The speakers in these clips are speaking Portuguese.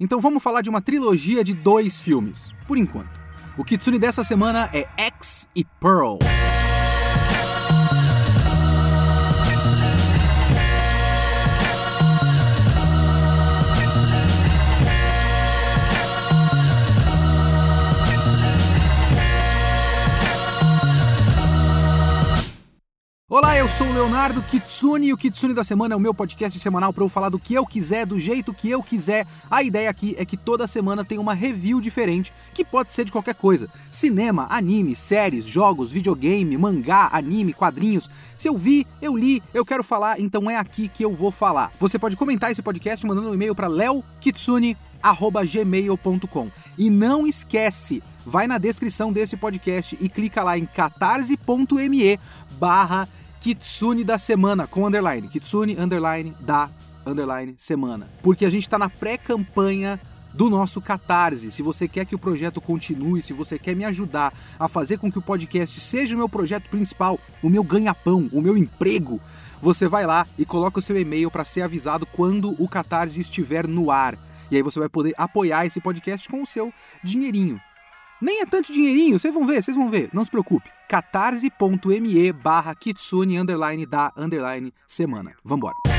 Então vamos falar de uma trilogia de dois filmes, por enquanto. O Kitsune dessa semana é X e Pearl. Olá, eu sou o Leonardo Kitsune e o Kitsune da Semana é o meu podcast semanal para eu falar do que eu quiser, do jeito que eu quiser. A ideia aqui é que toda semana tem uma review diferente, que pode ser de qualquer coisa: cinema, anime, séries, jogos, videogame, mangá, anime, quadrinhos. Se eu vi, eu li, eu quero falar, então é aqui que eu vou falar. Você pode comentar esse podcast mandando um e-mail para leokitsune@gmail.com. E não esquece, vai na descrição desse podcast e clica lá em catarse.me barra Kitsune da semana, com underline. Kitsune, underline, da, underline, semana. Porque a gente está na pré-campanha do nosso Catarse. Se você quer que o projeto continue, se você quer me ajudar a fazer com que o podcast seja o meu projeto principal, o meu ganha-pão, o meu emprego, você vai lá e coloca o seu e-mail para ser avisado quando o Catarse estiver no ar. E aí você vai poder apoiar esse podcast com o seu dinheirinho. Nem é tanto dinheirinho, vocês vão ver, vocês vão ver, não se preocupe. catarse.me barra kitsune underline da underline semana. Vambora.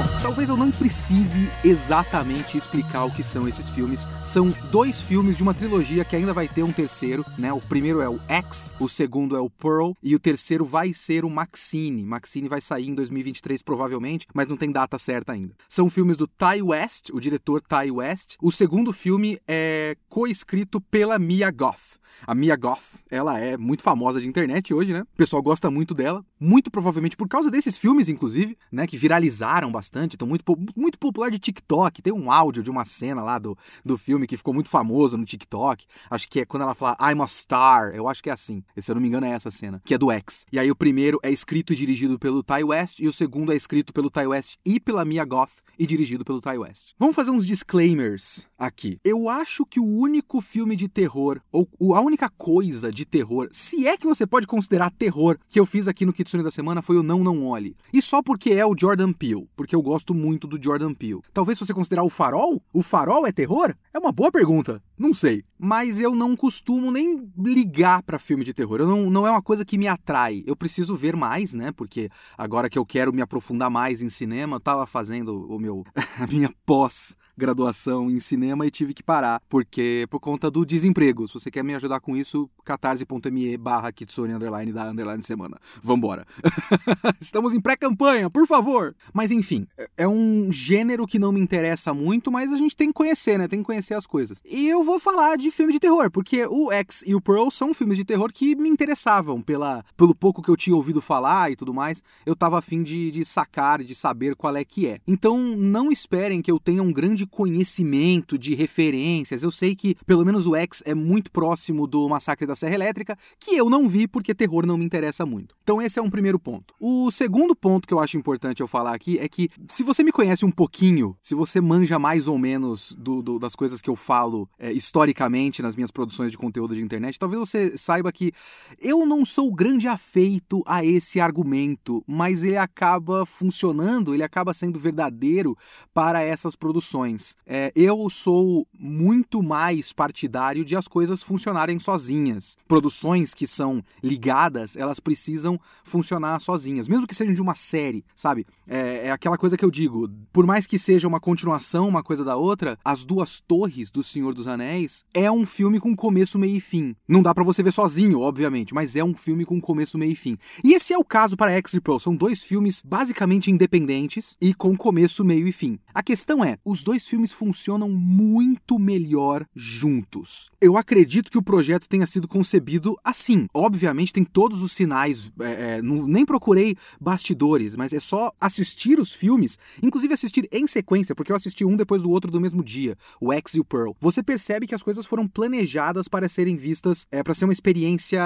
Bom, talvez eu não precise exatamente explicar o que são esses filmes. São dois filmes de uma trilogia que ainda vai ter um terceiro, né? O primeiro é o X, o segundo é o Pearl e o terceiro vai ser o Maxine. Maxine vai sair em 2023 provavelmente, mas não tem data certa ainda. São filmes do Ty West, o diretor Ty West. O segundo filme é coescrito pela Mia Goth. A Mia Goth, ela é muito famosa de internet hoje, né? O pessoal gosta muito dela, muito provavelmente por causa desses filmes, inclusive, né? Que viralizaram bastante, estão muito, muito popular de TikTok. Tem um áudio de uma cena lá do, do filme que ficou muito famoso no TikTok. Acho que é quando ela fala I'm a star. Eu acho que é assim. Se eu não me engano, é essa cena, que é do X. E aí o primeiro é escrito e dirigido pelo Ty West, e o segundo é escrito pelo Ty West e pela Mia Goth e dirigido pelo Ty West. Vamos fazer uns disclaimers aqui. Eu acho que o único filme de terror, ou a única coisa de terror, se é que você pode considerar terror, que eu fiz aqui no Kitsune da semana foi o Não Não Olhe. E só porque é o Jordan Peele, porque eu gosto muito do Jordan Peele. Talvez você considerar o Farol, o Farol é terror? É uma boa pergunta. Não sei. Mas eu não costumo nem ligar para filme de terror. Eu não, não é uma coisa que me atrai. Eu preciso ver mais, né? Porque agora que eu quero me aprofundar mais em cinema, eu tava fazendo o meu a minha pós graduação em cinema e tive que parar, porque por conta do desemprego. Se você quer me ajudar com isso, catarse.me barra kitsune underline da underline semana. Vambora. Estamos em pré-campanha, por favor! Mas enfim, é um gênero que não me interessa muito, mas a gente tem que conhecer, né? Tem que conhecer as coisas. E eu vou falar de filme de terror, porque o X e o Pearl são filmes de terror que me interessavam pela, pelo pouco que eu tinha ouvido falar e tudo mais. Eu tava afim de, de sacar, de saber qual é que é. Então não esperem que eu tenha um grande conhecimento de referências. Eu sei que pelo menos o X é muito próximo do Massacre da Serra Elétrica, que eu não vi porque terror não me interessa muito. Então esse é um primeiro ponto. O segundo ponto que eu acho importante eu falar aqui é que se você me conhece um pouquinho, se você manja mais ou menos do, do, das coisas que eu falo é, historicamente nas minhas produções de conteúdo de internet, talvez você saiba que eu não sou grande afeito a esse argumento, mas ele acaba funcionando, ele acaba sendo verdadeiro para essas produções. É, eu sou muito mais partidário de as coisas funcionarem sozinhas. Produções que são ligadas, elas precisam funcionar sozinhas, mesmo que sejam de uma série, sabe? É, é aquela coisa que eu digo, por mais que seja uma continuação uma coisa da outra, As Duas Torres do Senhor dos Anéis é um filme com começo, meio e fim. Não dá para você ver sozinho, obviamente, mas é um filme com começo, meio e fim. E esse é o caso para X Pearl. São dois filmes basicamente independentes e com começo, meio e fim. A questão é, os dois filmes funcionam muito melhor juntos. Eu acredito que o projeto tenha sido concebido assim. Obviamente tem todos os sinais, é, é, não, nem procurei bastidores, mas é só assistir os filmes, inclusive assistir em sequência, porque eu assisti um depois do outro do mesmo dia, o X e o Pearl. Você percebe que as coisas foram planejadas para serem vistas, é, para ser uma experiência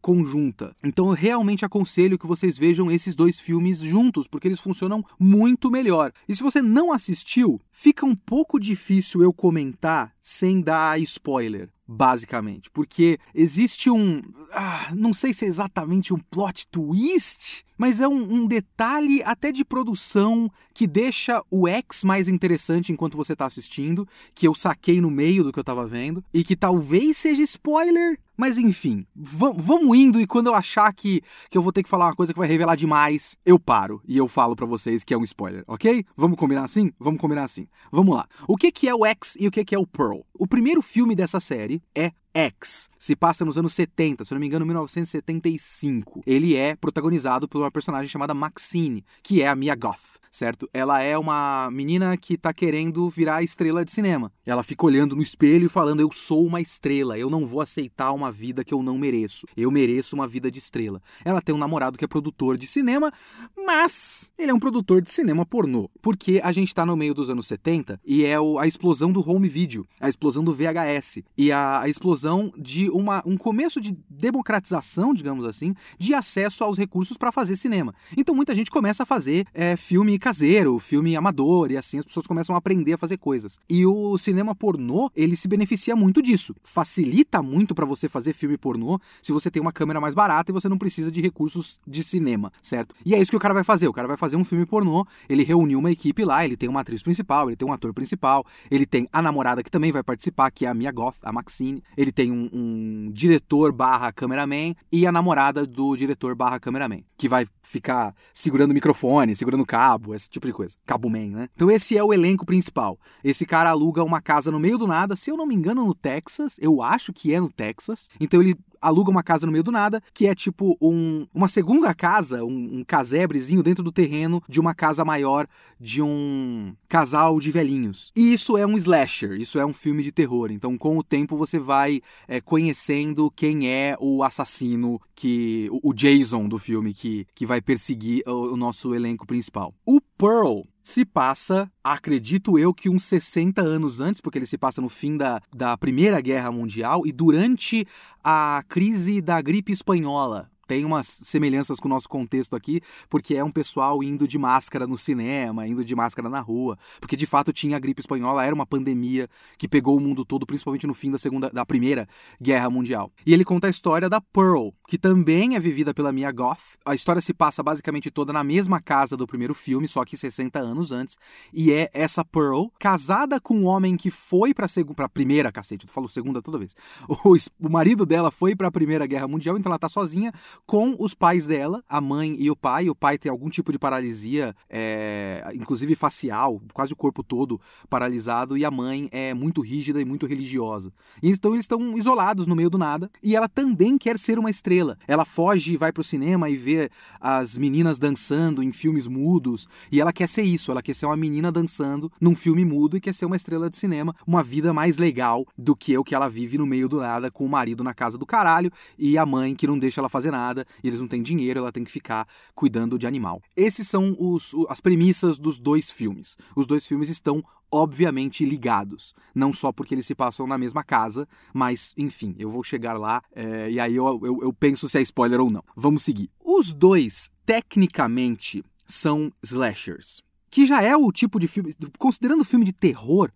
conjunta. Então eu realmente aconselho que vocês vejam esses dois filmes juntos, porque eles funcionam muito melhor. E se você não assistiu, fica um pouco difícil eu comentar sem dar spoiler. basicamente. Porque existe um. Ah, não sei se é exatamente um plot twist, mas é um, um, detalhe até de produção que deixa o X mais interessante enquanto você está assistindo, que eu saquei no meio do que eu estava vendo, e que talvez seja spoiler, mas enfim, vamos indo e quando eu achar que, que eu vou ter que falar uma coisa que vai revelar demais, eu paro e eu falo para vocês que é um spoiler, ok? Vamos combinar assim? Vamos combinar assim. Vamos lá. O que, que é o X e o que, que é o Pearl? O primeiro filme dessa série é X. Se passa nos anos 70, se não me engano, 1975. Ele é protagonizado por uma personagem chamada Maxine, que é a Mia Goth, certo? Ela é uma menina que tá querendo virar estrela de cinema. Ela fica olhando no espelho e falando: Eu sou uma estrela, eu não vou aceitar uma vida que eu não mereço. Eu mereço uma vida de estrela. Ela tem um namorado que é produtor de cinema, mas ele é um produtor de cinema pornô. Porque a gente tá no meio dos anos 70 e é a explosão do home video, a explosão do VHS e a, a explosão de uma, um começo de democratização, digamos assim, de acesso aos recursos para fazer cinema. Então muita gente começa a fazer é, filme caseiro, filme amador, e assim as pessoas começam a aprender a fazer coisas. E o cinema pornô, ele se beneficia muito disso. Facilita muito para você fazer filme pornô se você tem uma câmera mais barata e você não precisa de recursos de cinema, certo? E é isso que o cara vai fazer. O cara vai fazer um filme pornô, ele reuniu uma equipe lá, ele tem uma atriz principal, ele tem um ator principal, ele tem a namorada que também vai participar, que é a Mia Goth, a Maxine. Ele tem um, um diretor barra cameraman e a namorada do diretor barra cameraman, que vai ficar segurando o microfone, segurando o cabo, esse tipo de coisa. Cabo man, né? Então esse é o elenco principal. Esse cara aluga uma casa no meio do nada, se eu não me engano, no Texas. Eu acho que é no Texas. Então ele aluga uma casa no meio do nada, que é tipo um, uma segunda casa, um, um casebrezinho dentro do terreno de uma casa maior de um casal de velhinhos. E isso é um slasher, isso é um filme de terror. Então, com o tempo, você vai é, conhecendo quem é o assassino que. o Jason do filme que, que vai perseguir o, o nosso elenco principal. O Pearl se passa, acredito eu, que uns 60 anos antes, porque ele se passa no fim da, da Primeira Guerra Mundial e durante a crise da gripe espanhola tem umas semelhanças com o nosso contexto aqui, porque é um pessoal indo de máscara no cinema, indo de máscara na rua, porque de fato tinha a gripe espanhola, era uma pandemia que pegou o mundo todo, principalmente no fim da segunda, da primeira guerra mundial. E ele conta a história da Pearl, que também é vivida pela Mia Goth. A história se passa basicamente toda na mesma casa do primeiro filme, só que 60 anos antes, e é essa Pearl casada com um homem que foi para segunda, para primeira, cacete, eu falo segunda toda vez. O, o marido dela foi para a primeira guerra mundial, então ela tá sozinha com os pais dela, a mãe e o pai. O pai tem algum tipo de paralisia, é, inclusive facial, quase o corpo todo paralisado, e a mãe é muito rígida e muito religiosa. Então eles estão isolados no meio do nada, e ela também quer ser uma estrela. Ela foge e vai pro cinema e vê as meninas dançando em filmes mudos, e ela quer ser isso, ela quer ser uma menina dançando num filme mudo e quer ser uma estrela de cinema, uma vida mais legal do que o que ela vive no meio do nada com o marido na casa do caralho e a mãe que não deixa ela fazer nada nada, e eles não têm dinheiro, ela tem que ficar cuidando de animal. Esses são os, as premissas dos dois filmes. Os dois filmes estão obviamente ligados. Não só porque eles se passam na mesma casa, mas, enfim, eu vou chegar lá é, e aí eu, eu, eu penso se é spoiler ou não. Vamos seguir. Os dois, tecnicamente, são slashers. Que já é o tipo de filme. Considerando filme de terror,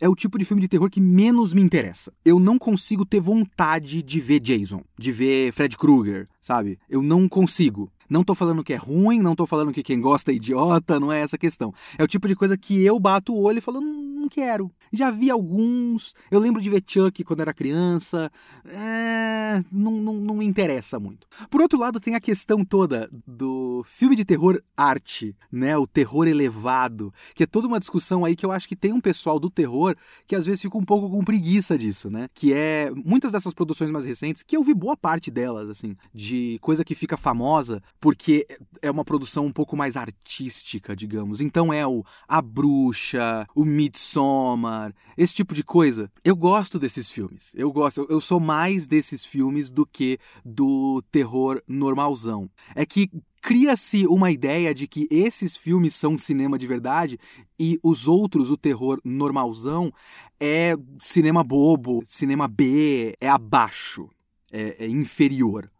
é o tipo de filme de terror que menos me interessa. Eu não consigo ter vontade de ver Jason, de ver Fred Krueger, sabe? Eu não consigo. Não tô falando que é ruim, não tô falando que quem gosta é idiota, não é essa questão. É o tipo de coisa que eu bato o olho e falo, hum, não quero. Já vi alguns, eu lembro de ver Chuck quando era criança, é, não, não, não me interessa muito. Por outro lado, tem a questão toda do filme de terror arte, né? O terror elevado, que é toda uma discussão aí que eu acho que tem um pessoal do terror que às vezes fica um pouco com preguiça disso, né? Que é muitas dessas produções mais recentes, que eu vi boa parte delas, assim, de coisa que fica famosa porque é uma produção um pouco mais artística, digamos. Então é o A Bruxa, o Midsommar, esse tipo de coisa. Eu gosto desses filmes. Eu gosto, eu sou mais desses filmes do que do terror normalzão. É que cria-se uma ideia de que esses filmes são cinema de verdade e os outros, o terror normalzão, é cinema bobo, cinema B, é abaixo, é, é inferior.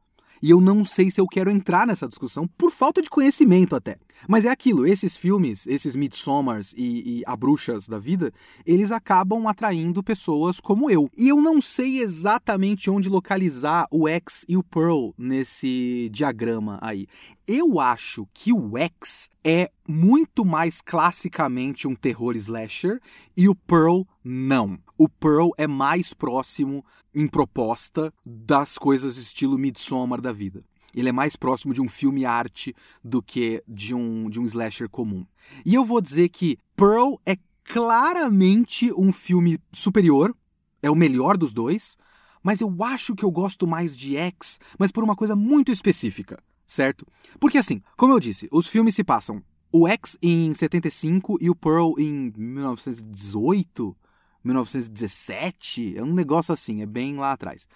E eu não sei se eu quero entrar nessa discussão por falta de conhecimento até. Mas é aquilo, esses filmes, esses Midsommars e, e A Bruxas da vida, eles acabam atraindo pessoas como eu. E eu não sei exatamente onde localizar o X e o Pearl nesse diagrama aí. Eu acho que o X é muito mais classicamente um terror slasher e o Pearl não. O Pearl é mais próximo em proposta das coisas estilo Midsommar da vida. Ele é mais próximo de um filme arte do que de um, de um slasher comum. E eu vou dizer que Pearl é claramente um filme superior, é o melhor dos dois, mas eu acho que eu gosto mais de X, mas por uma coisa muito específica, certo? Porque assim, como eu disse, os filmes se passam o X em 75 e o Pearl em 1918, 1917, é um negócio assim, é bem lá atrás.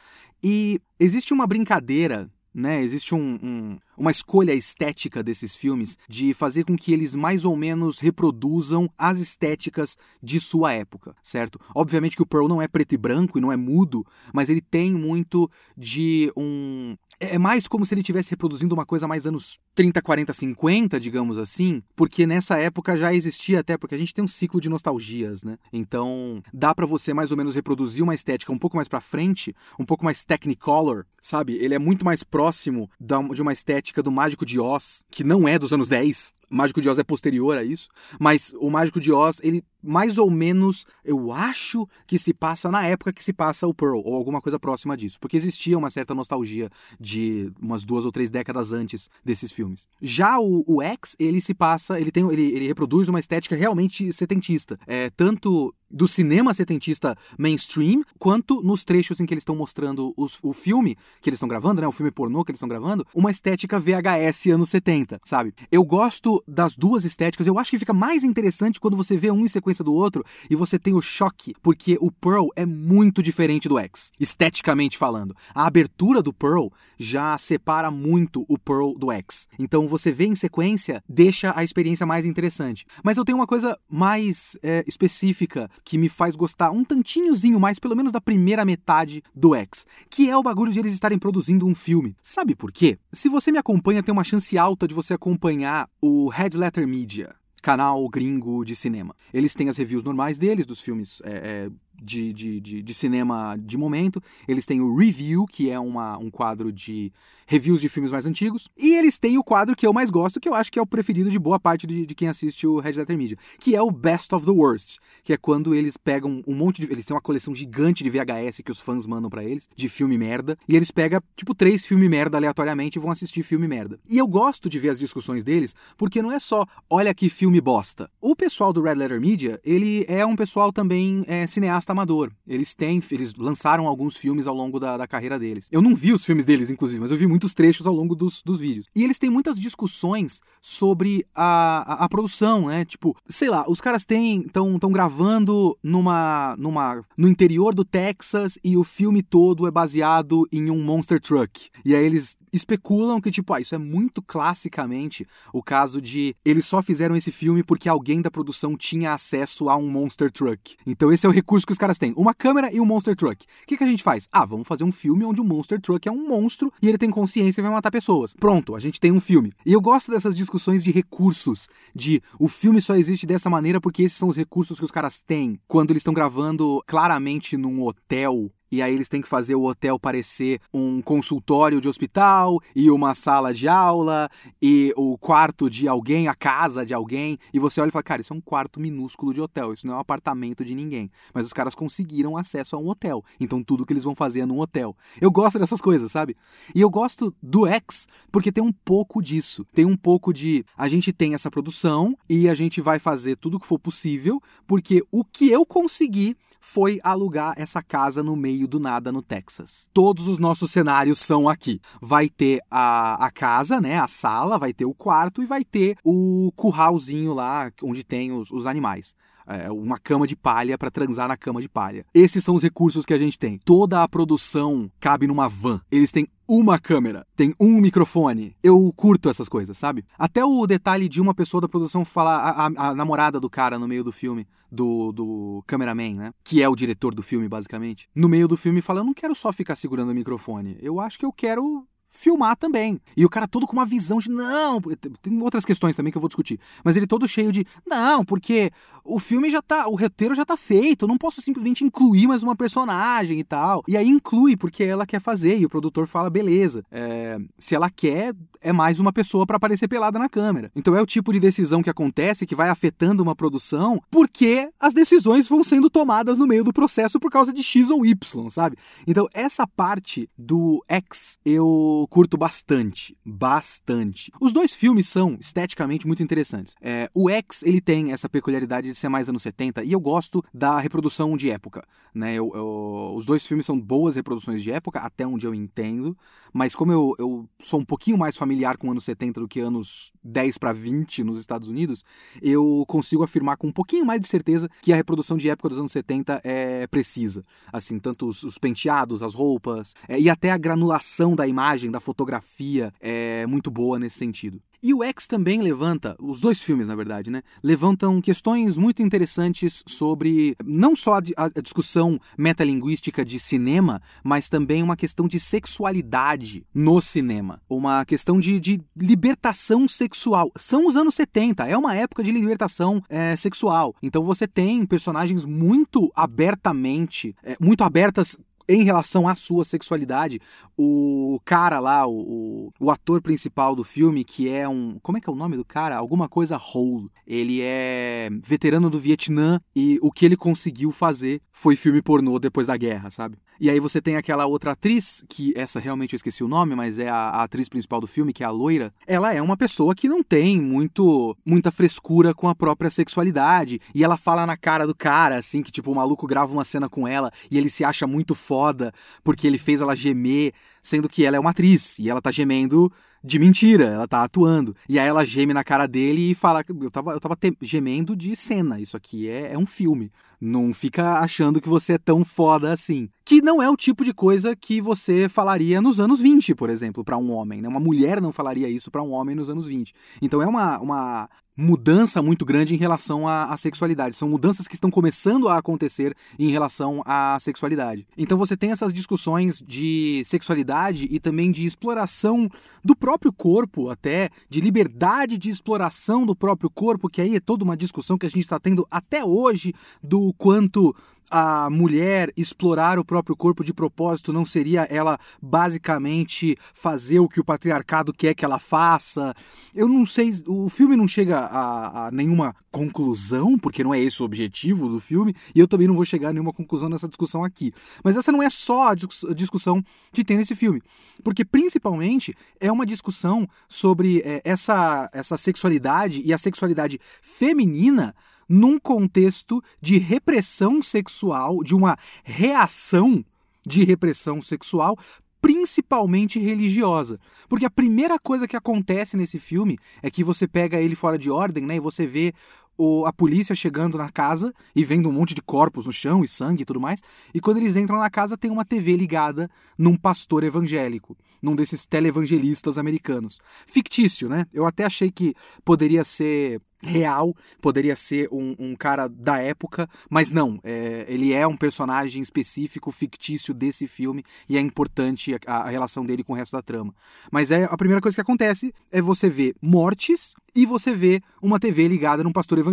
E existe uma brincadeira né? Existe um, um, uma escolha estética desses filmes de fazer com que eles mais ou menos reproduzam as estéticas de sua época, certo? Obviamente que o Pearl não é preto e branco e não é mudo, mas ele tem muito de um. É mais como se ele estivesse reproduzindo uma coisa mais anos 30, 40, 50, digamos assim, porque nessa época já existia até, porque a gente tem um ciclo de nostalgias, né? Então dá para você mais ou menos reproduzir uma estética um pouco mais para frente, um pouco mais technicolor, sabe? Ele é muito mais próximo de uma estética do Mágico de Oz, que não é dos anos 10. O Mágico de Oz é posterior a isso, mas o Mágico de Oz, ele mais ou menos, eu acho que se passa na época que se passa o Pearl, ou alguma coisa próxima disso, porque existia uma certa nostalgia de umas duas ou três décadas antes desses filmes. Já o, o X, ele se passa, ele tem, ele, ele reproduz uma estética realmente setentista, é tanto do cinema setentista mainstream, quanto nos trechos em que eles estão mostrando os, o filme que eles estão gravando, né, o filme pornô que eles estão gravando, uma estética VHS anos 70, sabe? Eu gosto das duas estéticas, eu acho que fica mais interessante quando você vê um em sequência do outro e você tem o choque, porque o Pearl é muito diferente do X, esteticamente falando. A abertura do Pearl já separa muito o Pearl do X. Então você vê em sequência, deixa a experiência mais interessante. Mas eu tenho uma coisa mais é, específica que me faz gostar um tantinhozinho mais, pelo menos da primeira metade do X, que é o bagulho de eles estarem produzindo um filme. Sabe por quê? Se você me acompanha, tem uma chance alta de você acompanhar o Red Letter Media canal gringo de cinema. Eles têm as reviews normais deles, dos filmes é, é, de, de, de, de, cinema de momento. Eles têm o Review, que é uma, um quadro de reviews de filmes mais antigos. E eles têm o quadro que eu mais gosto, que eu acho que é o preferido de boa parte de, de quem assiste o Red Letter Media, que é o Best of the Worst, que é quando eles pegam um monte de. Eles têm uma coleção gigante de VHS que os fãs mandam para eles, de filme merda, e eles pegam, tipo, três filmes merda aleatoriamente e vão assistir filme merda. E eu gosto de ver as discussões deles, porque não é só, olha que filme bosta. O pessoal do Red Letter Media, ele é um pessoal também é, cineasta amador. Eles têm, eles lançaram alguns filmes ao longo da, da carreira deles. Eu não vi os filmes deles, inclusive, mas eu vi muitos trechos ao longo dos, dos vídeos. E eles têm muitas discussões sobre a, a, a produção, né? Tipo, sei lá, os caras têm estão tão gravando numa, numa no interior do Texas e o filme todo é baseado em um monster truck. E aí eles especulam que tipo, ah, isso é muito classicamente o caso de eles só fizeram esse filme porque alguém da produção tinha acesso a um monster truck. Então esse é o recurso que os caras têm, uma câmera e um monster truck. O que, que a gente faz? Ah, vamos fazer um filme onde o monster truck é um monstro e ele tem consciência e vai matar pessoas. Pronto, a gente tem um filme. E eu gosto dessas discussões de recursos, de o filme só existe dessa maneira porque esses são os recursos que os caras têm quando eles estão gravando claramente num hotel e aí eles têm que fazer o hotel parecer um consultório de hospital e uma sala de aula e o quarto de alguém, a casa de alguém, e você olha e fala, cara, isso é um quarto minúsculo de hotel, isso não é um apartamento de ninguém. Mas os caras conseguiram acesso a um hotel, então tudo que eles vão fazer é num hotel. Eu gosto dessas coisas, sabe? E eu gosto do X porque tem um pouco disso, tem um pouco de a gente tem essa produção e a gente vai fazer tudo o que for possível, porque o que eu consegui foi alugar essa casa no meio do nada no Texas. Todos os nossos cenários são aqui. Vai ter a, a casa, né, a sala, vai ter o quarto e vai ter o curralzinho lá onde tem os, os animais é, uma cama de palha para transar na cama de palha. Esses são os recursos que a gente tem. Toda a produção cabe numa van. Eles têm uma câmera, tem um microfone. Eu curto essas coisas, sabe? Até o detalhe de uma pessoa da produção falar a, a, a, namorada do cara no meio do filme, do, do cameraman, né? Que é o diretor do filme, basicamente. No meio do filme fala: Eu não quero só ficar segurando o microfone. Eu acho que eu quero filmar também. E o cara todo com uma visão de não, tem outras questões também que eu vou discutir, mas ele todo cheio de não, porque o filme já tá, o roteiro já tá feito, eu não posso simplesmente incluir mais uma personagem e tal. E aí inclui porque ela quer fazer e o produtor fala beleza, é, se ela quer é mais uma pessoa para aparecer pelada na câmera. Então é o tipo de decisão que acontece que vai afetando uma produção porque as decisões vão sendo tomadas no meio do processo por causa de X ou Y, sabe? Então essa parte do X eu curto bastante, bastante. Os dois filmes são esteticamente muito interessantes. É, o X ele tem essa peculiaridade de ser mais anos 70 e eu gosto da reprodução de época, né? Eu, eu, os dois filmes são boas reproduções de época até onde eu entendo, mas como eu, eu sou um pouquinho mais familiar com anos 70 do que anos 10 para 20 nos Estados Unidos, eu consigo afirmar com um pouquinho mais de certeza que a reprodução de época dos anos 70 é precisa. Assim, tanto os, os penteados, as roupas, é, e até a granulação da imagem, da fotografia é muito boa nesse sentido. E o X também levanta, os dois filmes, na verdade, né? Levantam questões muito interessantes sobre não só a, a discussão metalinguística de cinema, mas também uma questão de sexualidade no cinema. Uma questão de, de libertação sexual. São os anos 70, é uma época de libertação é, sexual. Então você tem personagens muito abertamente, é, muito abertas em relação à sua sexualidade, o cara lá, o, o, ator principal do filme, que é um. Como é que é o nome do cara? Alguma coisa Hole. Ele é veterano do Vietnã e o que ele conseguiu fazer foi filme pornô depois da guerra, sabe? E aí você tem aquela outra atriz, que essa realmente eu esqueci o nome, mas é a, a, atriz principal do filme, que é a loira. Ela é uma pessoa que não tem muito muita frescura com a própria sexualidade. E ela fala na cara do cara, assim, que tipo, o maluco grava uma cena com ela e ele se acha muito foda porque ele fez ela gemer, sendo que ela é uma atriz e ela tá gemendo de mentira, ela tá atuando. E aí ela geme na cara dele e fala: Eu tava, eu tava gemendo de cena, isso aqui é, é um filme. Não fica achando que você é tão foda assim. Que não é o tipo de coisa que você falaria nos anos 20, por exemplo, para um homem. Né? Uma mulher não falaria isso para um homem nos anos 20. Então é uma, uma mudança muito grande em relação à, à, sexualidade. São mudanças que estão começando a acontecer em relação à sexualidade. Então você tem essas discussões de sexualidade e também de exploração do próprio corpo, até de liberdade de exploração do próprio corpo, que aí é toda uma discussão que a gente está tendo até hoje do quanto a mulher explorar o próprio corpo de propósito não seria ela basicamente fazer o que o patriarcado quer que ela faça? Eu não sei, o filme não chega a, a, nenhuma conclusão, porque não é esse o objetivo do filme, e eu também não vou chegar a nenhuma conclusão nessa discussão aqui. Mas essa não é só a discussão que tem nesse filme, porque principalmente é uma discussão sobre é, essa, essa sexualidade e a sexualidade feminina num contexto de repressão sexual, de uma reação de repressão sexual, principalmente religiosa. Porque a primeira coisa que acontece nesse filme é que você pega ele fora de ordem, né, e você vê o, a polícia chegando na casa e vendo um monte de corpos no chão e sangue e tudo mais. E quando eles entram na casa, tem uma TV ligada num pastor evangélico, num desses televangelistas americanos. Fictício, né? Eu até achei que poderia ser real, poderia ser um, um, cara da época, mas não, é, ele é um personagem específico, fictício desse filme e é importante a, a, relação dele com o resto da trama. Mas é a primeira coisa que acontece é você ver mortes e você vê uma TV ligada num pastor evangélico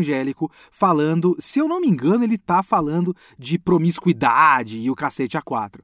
falando, se eu não me engano, ele tá falando de promiscuidade e o cacete a quatro.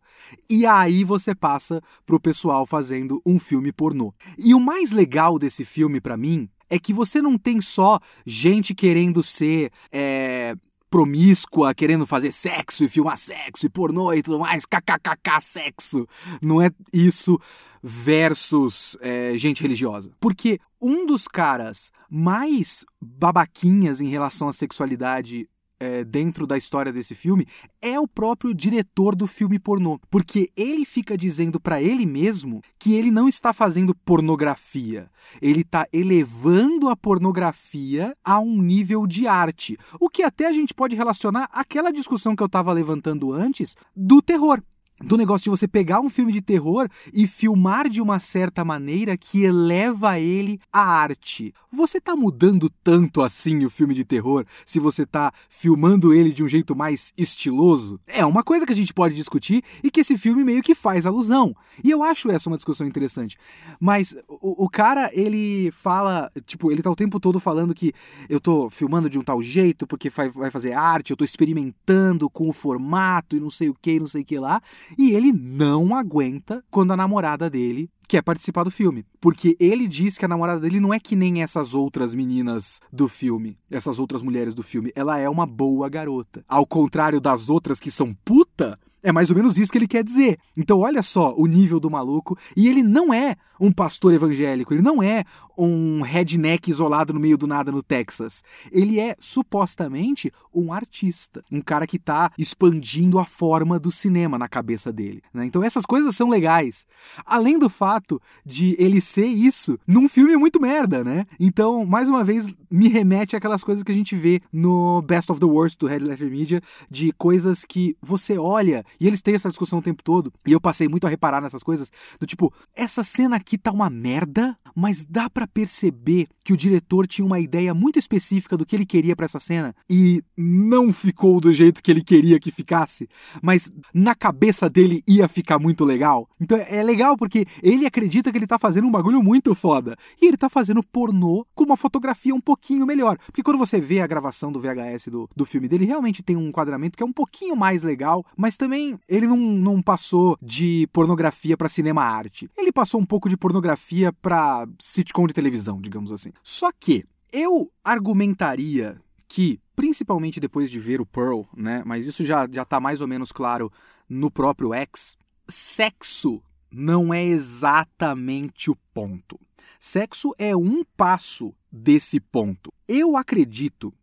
E aí você passa pro pessoal fazendo um filme pornô. E o mais legal desse filme para mim é que você não tem só gente querendo ser é, promíscua, querendo fazer sexo e filmar sexo e pornô e tudo mais, kkkk sexo. Não é isso versus é, gente religiosa. Porque um dos caras mais babaquinhas em relação à sexualidade é, dentro da história desse filme é o próprio diretor do filme pornô, porque ele fica dizendo para ele mesmo que ele não está fazendo pornografia, ele está elevando a pornografia a um nível de arte, o que até a gente pode relacionar àquela discussão que eu estava levantando antes do terror do negócio de você pegar um filme de terror e filmar de uma certa maneira que eleva ele à arte. Você tá mudando tanto assim o filme de terror se você tá filmando ele de um jeito mais estiloso? É uma coisa que a gente pode discutir e que esse filme meio que faz alusão. E eu acho essa uma discussão interessante. Mas o, o cara, ele fala, tipo, ele tá o tempo todo falando que eu tô filmando de um tal jeito porque vai, fazer arte, eu tô experimentando com o formato e não sei o que, não sei o que lá. E ele não aguenta quando a namorada dele quer participar do filme. Porque ele diz que a namorada dele não é que nem essas outras meninas do filme, essas outras mulheres do filme. Ela é uma boa garota. Ao contrário das outras que são puta, é mais ou menos isso que ele quer dizer. Então, olha só o nível do maluco. E ele não é um pastor evangélico, ele não é um redneck isolado no meio do nada no Texas. Ele é supostamente um artista, um cara que está expandindo a forma do cinema na cabeça dele. Né? Então, essas coisas são legais. Além do fato de ele ser isso num filme muito merda, né? Então, mais uma vez, me remete àquelas coisas que a gente vê no Best of the Worst do Red Letter Media, de coisas que você olha e eles têm essa discussão o tempo todo. E eu passei muito a reparar nessas coisas. Do tipo, essa cena aqui tá uma merda, mas dá para perceber que o diretor tinha uma ideia muito específica do que ele queria para essa cena e não ficou do jeito que ele queria que ficasse, mas na cabeça dele ia ficar muito legal. Então é legal porque ele acredita que ele tá fazendo um bagulho muito foda. E ele tá fazendo pornô com uma fotografia um pouquinho melhor. Porque quando você vê a gravação do VHS do, do filme dele, realmente tem um enquadramento que é um pouquinho mais legal, mas também ele não, não passou de pornografia para cinema arte. Ele passou um pouco de pornografia para sitcom de televisão, digamos assim. Só que eu argumentaria que, principalmente depois de ver o Pearl, né? Mas isso já, já tá mais ou menos claro no próprio X. Sexo não é exatamente o ponto. Sexo é um passo desse ponto. Eu acredito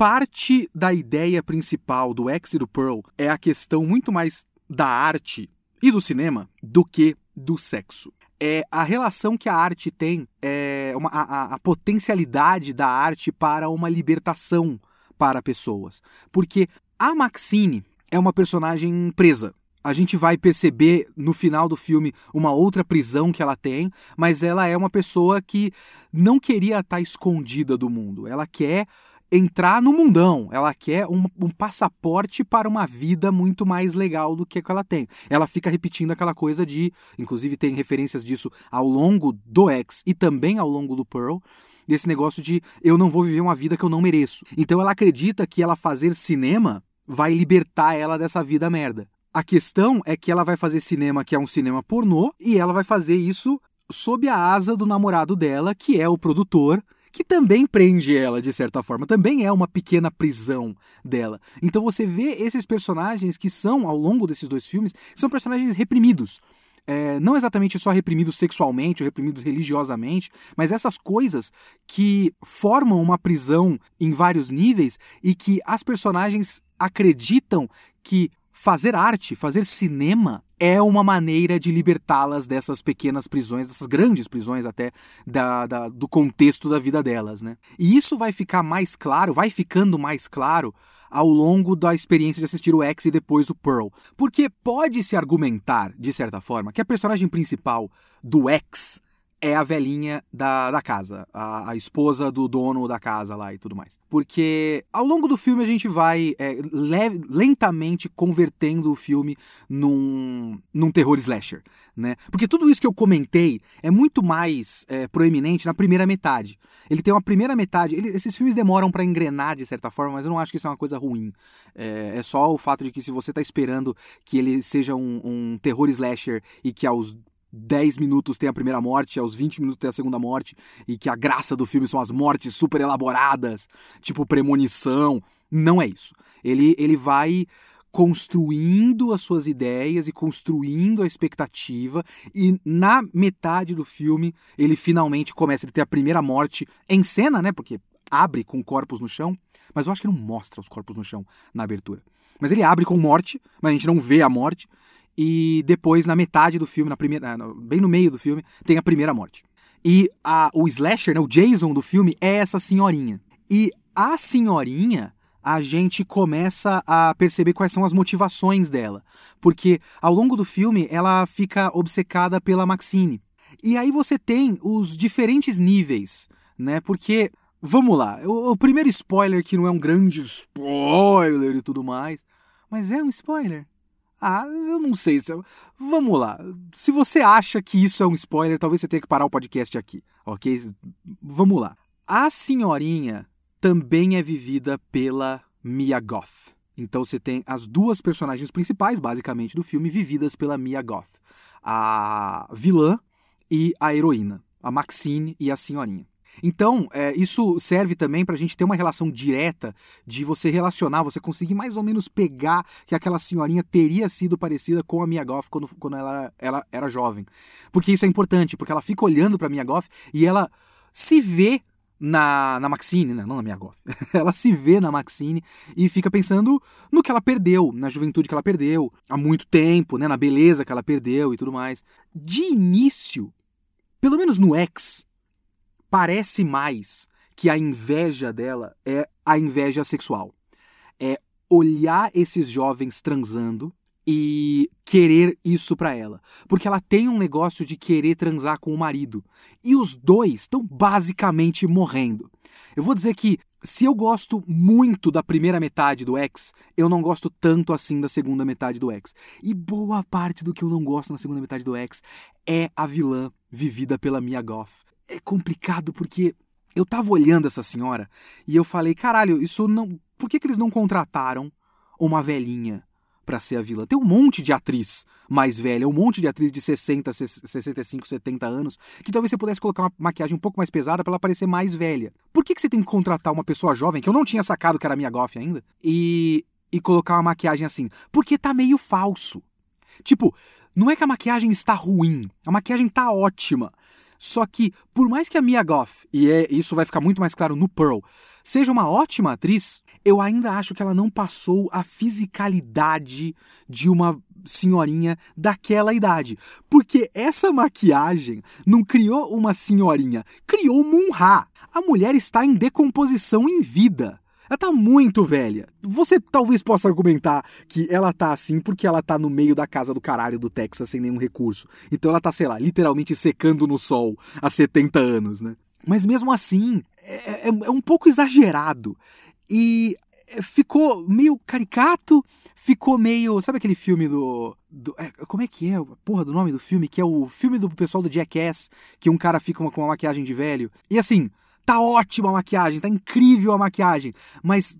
parte da ideia principal do X e do Pearl é a questão muito mais da arte e do cinema do que do sexo. É a relação que a arte tem, é uma, a, a potencialidade da arte para uma libertação para pessoas. Porque a Maxine é uma personagem presa, a gente vai perceber no final do filme uma outra prisão que ela tem, mas ela é uma pessoa que não queria estar escondida do mundo. Ela quer entrar no mundão. Ela quer um, um, passaporte para uma vida muito mais legal do que que ela tem. Ela fica repetindo aquela coisa de. Inclusive, tem referências disso ao longo do X e também ao longo do Pearl. Desse negócio de eu não vou viver uma vida que eu não mereço. Então ela acredita que ela fazer cinema vai libertar ela dessa vida merda. A questão é que ela vai fazer cinema que é um cinema pornô e ela vai fazer isso sob a asa do namorado dela, que é o produtor, que também prende ela de certa forma, também é uma pequena prisão dela. Então você vê esses personagens que são, ao longo desses dois filmes, são personagens reprimidos. É, não exatamente só reprimidos sexualmente ou reprimidos religiosamente, mas essas coisas que formam uma prisão em vários níveis e que as personagens acreditam que fazer arte, fazer cinema é uma maneira de libertá-las dessas pequenas prisões, dessas grandes prisões até, da, da, do contexto da vida delas, né? E isso vai ficar mais claro, vai ficando mais claro ao longo da experiência de assistir o X e depois o Pearl. Porque pode-se argumentar, de certa forma, que a personagem principal do X é a velhinha da, da casa, a, a, esposa do dono da casa lá e tudo mais. Porque ao longo do filme a gente vai é, le, lentamente convertendo o filme num, num terror slasher, né? Porque tudo isso que eu comentei é muito mais é, proeminente na primeira metade. Ele tem uma primeira metade, ele, esses filmes demoram para engrenar de certa forma, mas eu não acho que isso é uma coisa ruim. É, é só o fato de que se você tá esperando que ele seja um, um terror slasher e que aos 10 minutos tem a primeira morte, aos 20 minutos tem a segunda morte, e que a graça do filme são as mortes super elaboradas, tipo premonição. Não é isso. Ele, ele vai construindo as suas ideias e construindo a expectativa, e na metade do filme ele finalmente começa a ter a primeira morte em cena, né? Porque abre com corpos no chão, mas eu acho que não mostra os corpos no chão na abertura. Mas ele abre com morte, mas a gente não vê a morte. E depois, na metade do filme, na primeira, bem no meio do filme, tem a primeira morte. E a, o slasher, né, o Jason do filme, é essa senhorinha. E a senhorinha, a gente começa a perceber quais são as motivações dela. Porque ao longo do filme ela fica obcecada pela Maxine. E aí você tem os diferentes níveis, né? Porque, vamos lá, o, o primeiro spoiler que não é um grande spoiler e tudo mais, mas é um spoiler. Ah, eu não sei se. Vamos lá. Se você acha que isso é um spoiler, talvez você tenha que parar o podcast aqui, ok? Vamos lá. A senhorinha também é vivida pela Mia Goth. Então você tem as duas personagens principais, basicamente, do filme, vividas pela Mia Goth. A vilã e a heroína. A Maxine e a senhorinha. Então, é, isso serve também para a gente ter uma relação direta de você relacionar, você conseguir mais ou menos pegar que aquela senhorinha teria sido parecida com a Mia Goth quando, quando ela, ela era jovem. Porque isso é importante, porque ela fica olhando para Mia Goth e ela se vê na, na Maxine, né? não na minha Goff. ela se vê na Maxine e fica pensando no que ela perdeu, na juventude que ela perdeu, há muito tempo, né? na beleza que ela perdeu e tudo mais. De início, pelo menos no X, parece mais que a inveja dela é a inveja sexual. É olhar esses jovens transando e querer isso para ela, porque ela tem um negócio de querer transar com o marido. E os dois estão basicamente morrendo. Eu vou dizer que se eu gosto muito da primeira metade do X, eu não gosto tanto assim da segunda metade do X. E boa parte do que eu não gosto na segunda metade do X é a vilã vivida pela Mia Goth. É complicado porque eu tava olhando essa senhora e eu falei, caralho, isso não. Por que, que eles não contrataram uma velhinha para ser a vilã. Tem um monte de atriz mais velha, um monte de atriz de 60, 65, 70 anos, que talvez você pudesse colocar uma maquiagem um pouco mais pesada para ela parecer mais velha. Por que, que você tem que contratar uma pessoa jovem, que eu não tinha sacado que era minha Goff ainda, e, e colocar uma maquiagem assim? Porque tá meio falso. Tipo, não é que a maquiagem está ruim, a maquiagem tá ótima. Só que, por mais que a Mia Goff, e é, isso vai ficar muito mais claro no Pearl, seja uma ótima atriz, eu ainda acho que ela não passou a fisicalidade de uma senhorinha daquela idade. Porque essa maquiagem não criou uma senhorinha, criou Munha. A mulher está em decomposição em vida. Ela tá muito velha. Você talvez possa argumentar que ela tá assim porque ela tá no meio da casa do caralho do Texas sem nenhum recurso. Então ela tá, sei lá, literalmente secando no sol há 70 anos, né? Mas mesmo assim, é, é, é um pouco exagerado. E é, ficou meio caricato, ficou meio. Sabe aquele filme do. do é, como é que é? A porra do nome do filme? Que é o filme do pessoal do Jackass, que um cara fica com uma maquiagem de velho. E assim, tá ótima a maquiagem, tá incrível a maquiagem, mas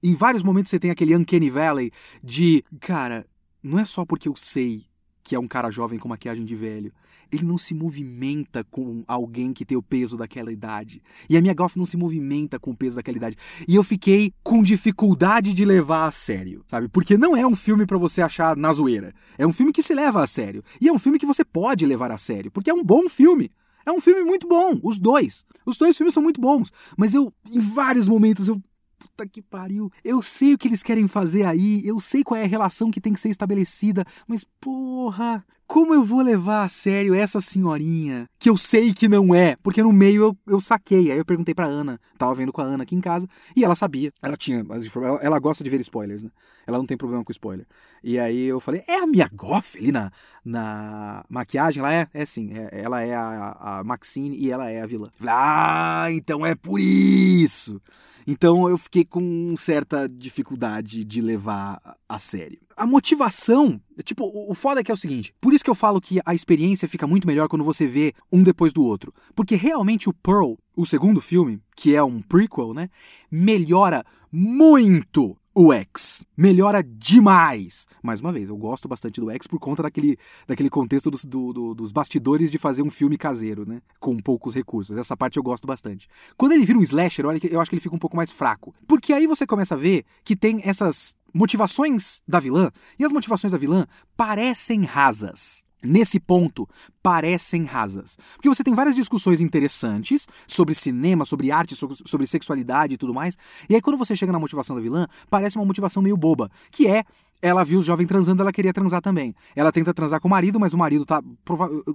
em vários momentos você tem aquele Uncanny Valley de. Cara, não é só porque eu sei que é um cara jovem com maquiagem de velho ele não se movimenta com alguém que tem o peso daquela idade. E a minha Golf não se movimenta com o peso daquela idade. E eu fiquei com dificuldade de levar a sério, sabe? Porque não é um filme para você achar na zoeira. É um filme que se leva a sério. E é um filme que você pode levar a sério, porque é um bom filme. É um filme muito bom, os dois. Os dois filmes são muito bons, mas eu em vários momentos eu puta que pariu. Eu sei o que eles querem fazer aí, eu sei qual é a relação que tem que ser estabelecida, mas porra, como eu vou levar a sério essa senhorinha que eu sei que não é? Porque no meio eu, eu saquei. Aí eu perguntei pra Ana, tava vendo com a Ana aqui em casa, e ela sabia. Ela tinha as informações. Ela, gosta de ver spoilers, né? Ela não tem problema com spoiler. E aí eu falei, é a Mia Goff ali na, na maquiagem? Ela é? É sim. É, ela é a, a Maxine e ela é a vilã. Ah, então é por isso. Então eu fiquei com certa dificuldade de levar a sério. A motivação, tipo, o foda é que é o seguinte, por isso que eu falo que a experiência fica muito melhor quando você vê um depois do outro. Porque realmente o Pearl, o segundo filme, que é um prequel, né, melhora muito o X. Melhora demais. Mais uma vez, eu gosto bastante do X por conta daquele, daquele contexto dos, do, do, dos bastidores de fazer um filme caseiro, né? Com poucos recursos. Essa parte eu gosto bastante. Quando ele vira um slasher, eu acho que ele fica um pouco mais fraco. Porque aí você começa a ver que tem essas motivações da vilã, e as motivações da vilã parecem rasas nesse ponto, parecem rasas. Porque você tem várias discussões interessantes sobre cinema, sobre arte, sobre, sexualidade e tudo mais. E aí, quando você chega na motivação da vilã, parece uma motivação meio boba, que é. Ela viu os jovens transando, ela queria transar também. Ela tenta transar com o marido, mas o marido tá.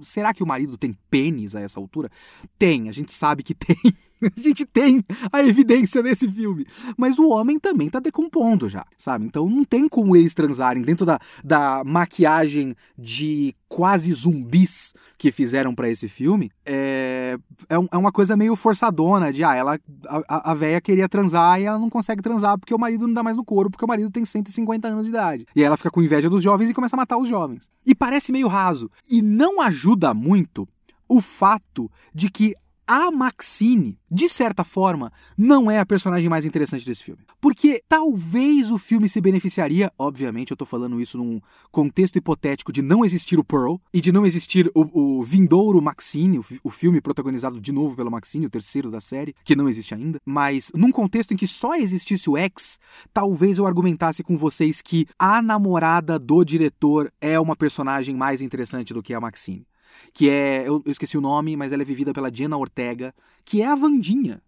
Será que o marido tem pênis a essa altura? Tem, a gente sabe que tem. A gente tem a evidência nesse filme. Mas o homem também tá decompondo já, sabe? Então não tem como eles transarem dentro da, da maquiagem de quase zumbis que fizeram para esse filme. É, é, é, uma coisa meio forçadona de, ah, ela, a, a véia queria transar e ela não consegue transar porque o marido não dá mais no couro, porque o marido tem 150 anos de idade. E aí ela fica com inveja dos jovens e começa a matar os jovens. E parece meio raso. E não ajuda muito o fato de que a Maxine, de certa forma, não é a personagem mais interessante desse filme. Porque talvez o filme se beneficiaria, obviamente, eu tô falando isso num contexto hipotético de não existir o Pearl e de não existir o, o vindouro Maxine, o, o, filme protagonizado de novo pelo Maxine, o terceiro da série, que não existe ainda. Mas num contexto em que só existisse o X, talvez eu argumentasse com vocês que a namorada do diretor é uma personagem mais interessante do que a Maxine que é. Eu, eu esqueci o nome, mas ela é vivida pela Jenna Ortega, que é a Vandinha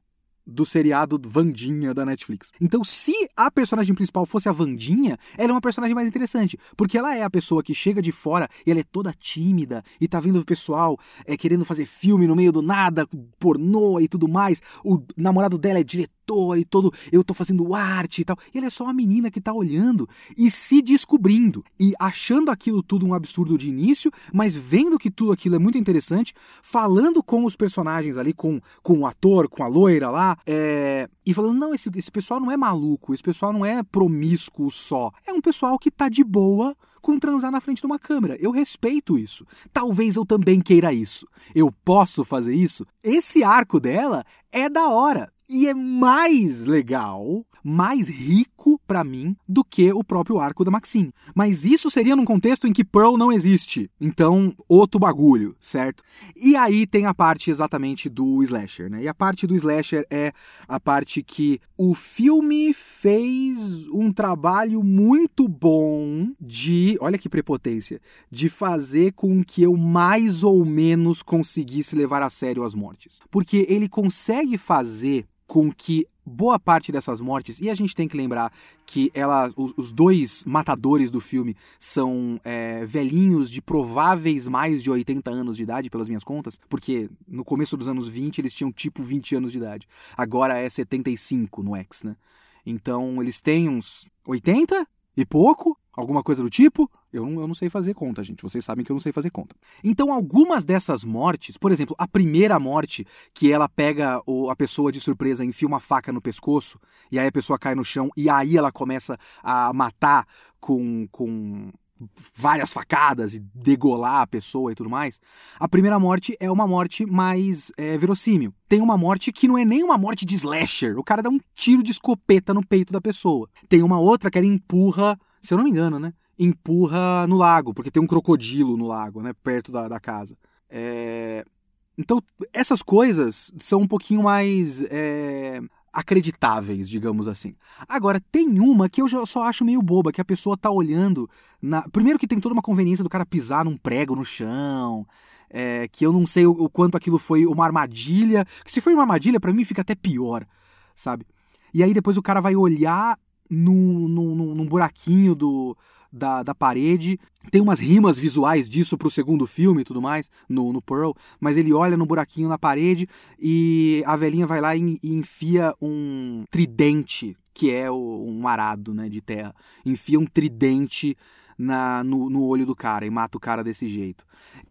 do seriado Vandinha da Netflix. Então, se a personagem principal fosse a Vandinha, ela é uma personagem mais interessante, porque ela é a pessoa que chega de fora e ela é toda tímida e tá vendo o pessoal é, querendo fazer filme no meio do nada, pornô e tudo mais. O namorado dela é diretor e todo, eu tô fazendo arte e tal. E ela é só uma menina que tá olhando e se descobrindo e achando aquilo tudo um absurdo de início, mas vendo que tudo aquilo é muito interessante, falando com os personagens ali, com, com o ator, com a loira lá, é, e falando: não, esse, esse pessoal não é maluco, esse pessoal não é promíscuo só. É um pessoal que tá de boa com transar na frente de uma câmera. Eu respeito isso. Talvez eu também queira isso. Eu posso fazer isso? Esse arco dela é da hora. E é mais legal, mais rico para mim do que o próprio arco da Maxine. Mas isso seria num contexto em que Pearl não existe. Então, outro bagulho, certo? E aí tem a parte exatamente do slasher, né? E a parte do slasher é a parte que o filme fez um trabalho muito bom de, olha que prepotência, de fazer com que eu mais ou menos conseguisse levar a sério as mortes. Porque ele consegue fazer com que boa parte dessas mortes, e a gente tem que lembrar que ela, os, os dois matadores do filme são é, velhinhos de prováveis mais de 80 anos de idade, pelas minhas contas, porque no começo dos anos 20 eles tinham tipo 20 anos de idade. Agora é 75 no X, né? Então eles têm uns 80 e pouco, alguma coisa do tipo. Eu não, eu não sei fazer conta, gente. Vocês sabem que eu não sei fazer conta. Então, algumas dessas mortes, por exemplo, a primeira morte, que ela pega o, a pessoa de surpresa, enfia uma faca no pescoço, e aí a pessoa cai no chão, e aí ela começa a matar com, com várias facadas e degolar a pessoa e tudo mais. A primeira morte é uma morte mais é, verossímil. Tem uma morte que não é nem uma morte de slasher. O cara dá um tiro de escopeta no peito da pessoa. Tem uma outra que ele empurra se eu não me engano, né? Empurra no lago, porque tem um crocodilo no lago, né? Perto da, da casa. É... Então, essas coisas são um pouquinho mais é... acreditáveis, digamos assim. Agora, tem uma que eu só acho meio boba, que a pessoa tá olhando. Na... Primeiro que tem toda uma conveniência do cara pisar num prego no chão. É... que eu não sei o, o quanto aquilo foi uma armadilha. Que se foi uma armadilha, para mim fica até pior, sabe? E aí depois o cara vai olhar num, num, num buraquinho do, da, da parede. Tem umas rimas visuais disso pro segundo filme e tudo mais, no, no Pearl, mas ele olha no buraquinho na parede e a velhinha vai lá e, e enfia um tridente, que é o, um arado né, de terra. Enfia um tridente na, no, no olho do cara e mata o cara desse jeito.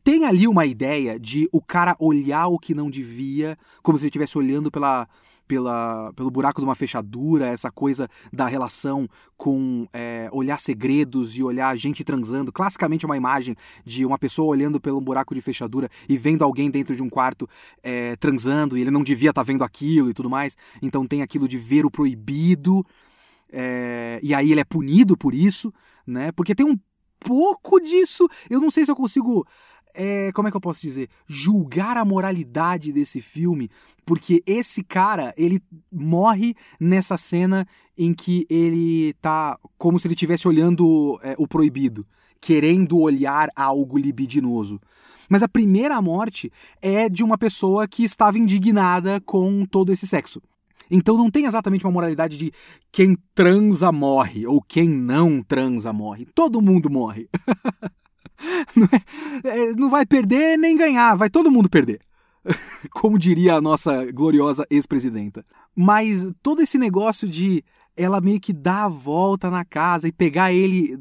Tem ali uma ideia de o cara olhar o que não devia, como se ele estivesse olhando pela pela, pelo buraco de uma fechadura, essa coisa da relação com é, olhar segredos e olhar gente transando. Classicamente, uma imagem de uma pessoa olhando pelo buraco de fechadura e vendo alguém dentro de um quarto é, transando e ele não devia estar tá vendo aquilo e tudo mais. Então, tem aquilo de ver o proibido. É, e aí ele é punido por isso, né? Porque tem um pouco disso. Eu não sei se eu consigo é, como é que eu posso dizer, julgar a moralidade desse filme, porque esse cara, ele morre nessa cena em que ele tá como se ele estivesse olhando é, o proibido, querendo olhar algo libidinoso. Mas a primeira morte é de uma pessoa que estava indignada com todo esse sexo. Então não tem exatamente uma moralidade de quem transa morre ou quem não transa morre. Todo mundo morre. não, é, é, não vai perder nem ganhar, vai todo mundo perder. como diria a nossa gloriosa ex-presidenta. Mas todo esse negócio de ela meio que dar a volta na casa e pegar ele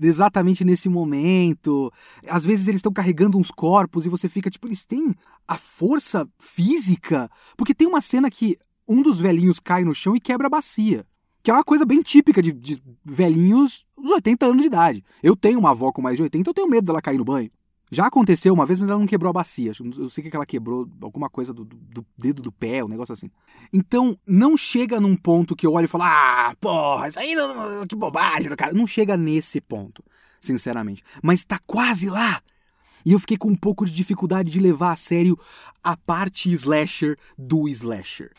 exatamente nesse momento. Às vezes eles estão carregando uns corpos e você fica tipo, eles têm a força física? Porque tem uma cena que um dos velhinhos cai no chão e quebra a bacia. Que é uma coisa bem típica de, de velhinhos dos 80 anos de idade. Eu tenho uma avó com mais de 80, eu tenho medo dela cair no banho. Já aconteceu uma vez, mas ela não quebrou a bacia. Eu sei que ela quebrou alguma coisa do, do, dedo do pé, um negócio assim. Então, não chega num ponto que eu olho e falo, ah, porra, isso aí não, que bobagem, cara. Não chega nesse ponto, sinceramente. Mas tá quase lá. E eu fiquei com um pouco de dificuldade de levar a sério a parte slasher do slasher.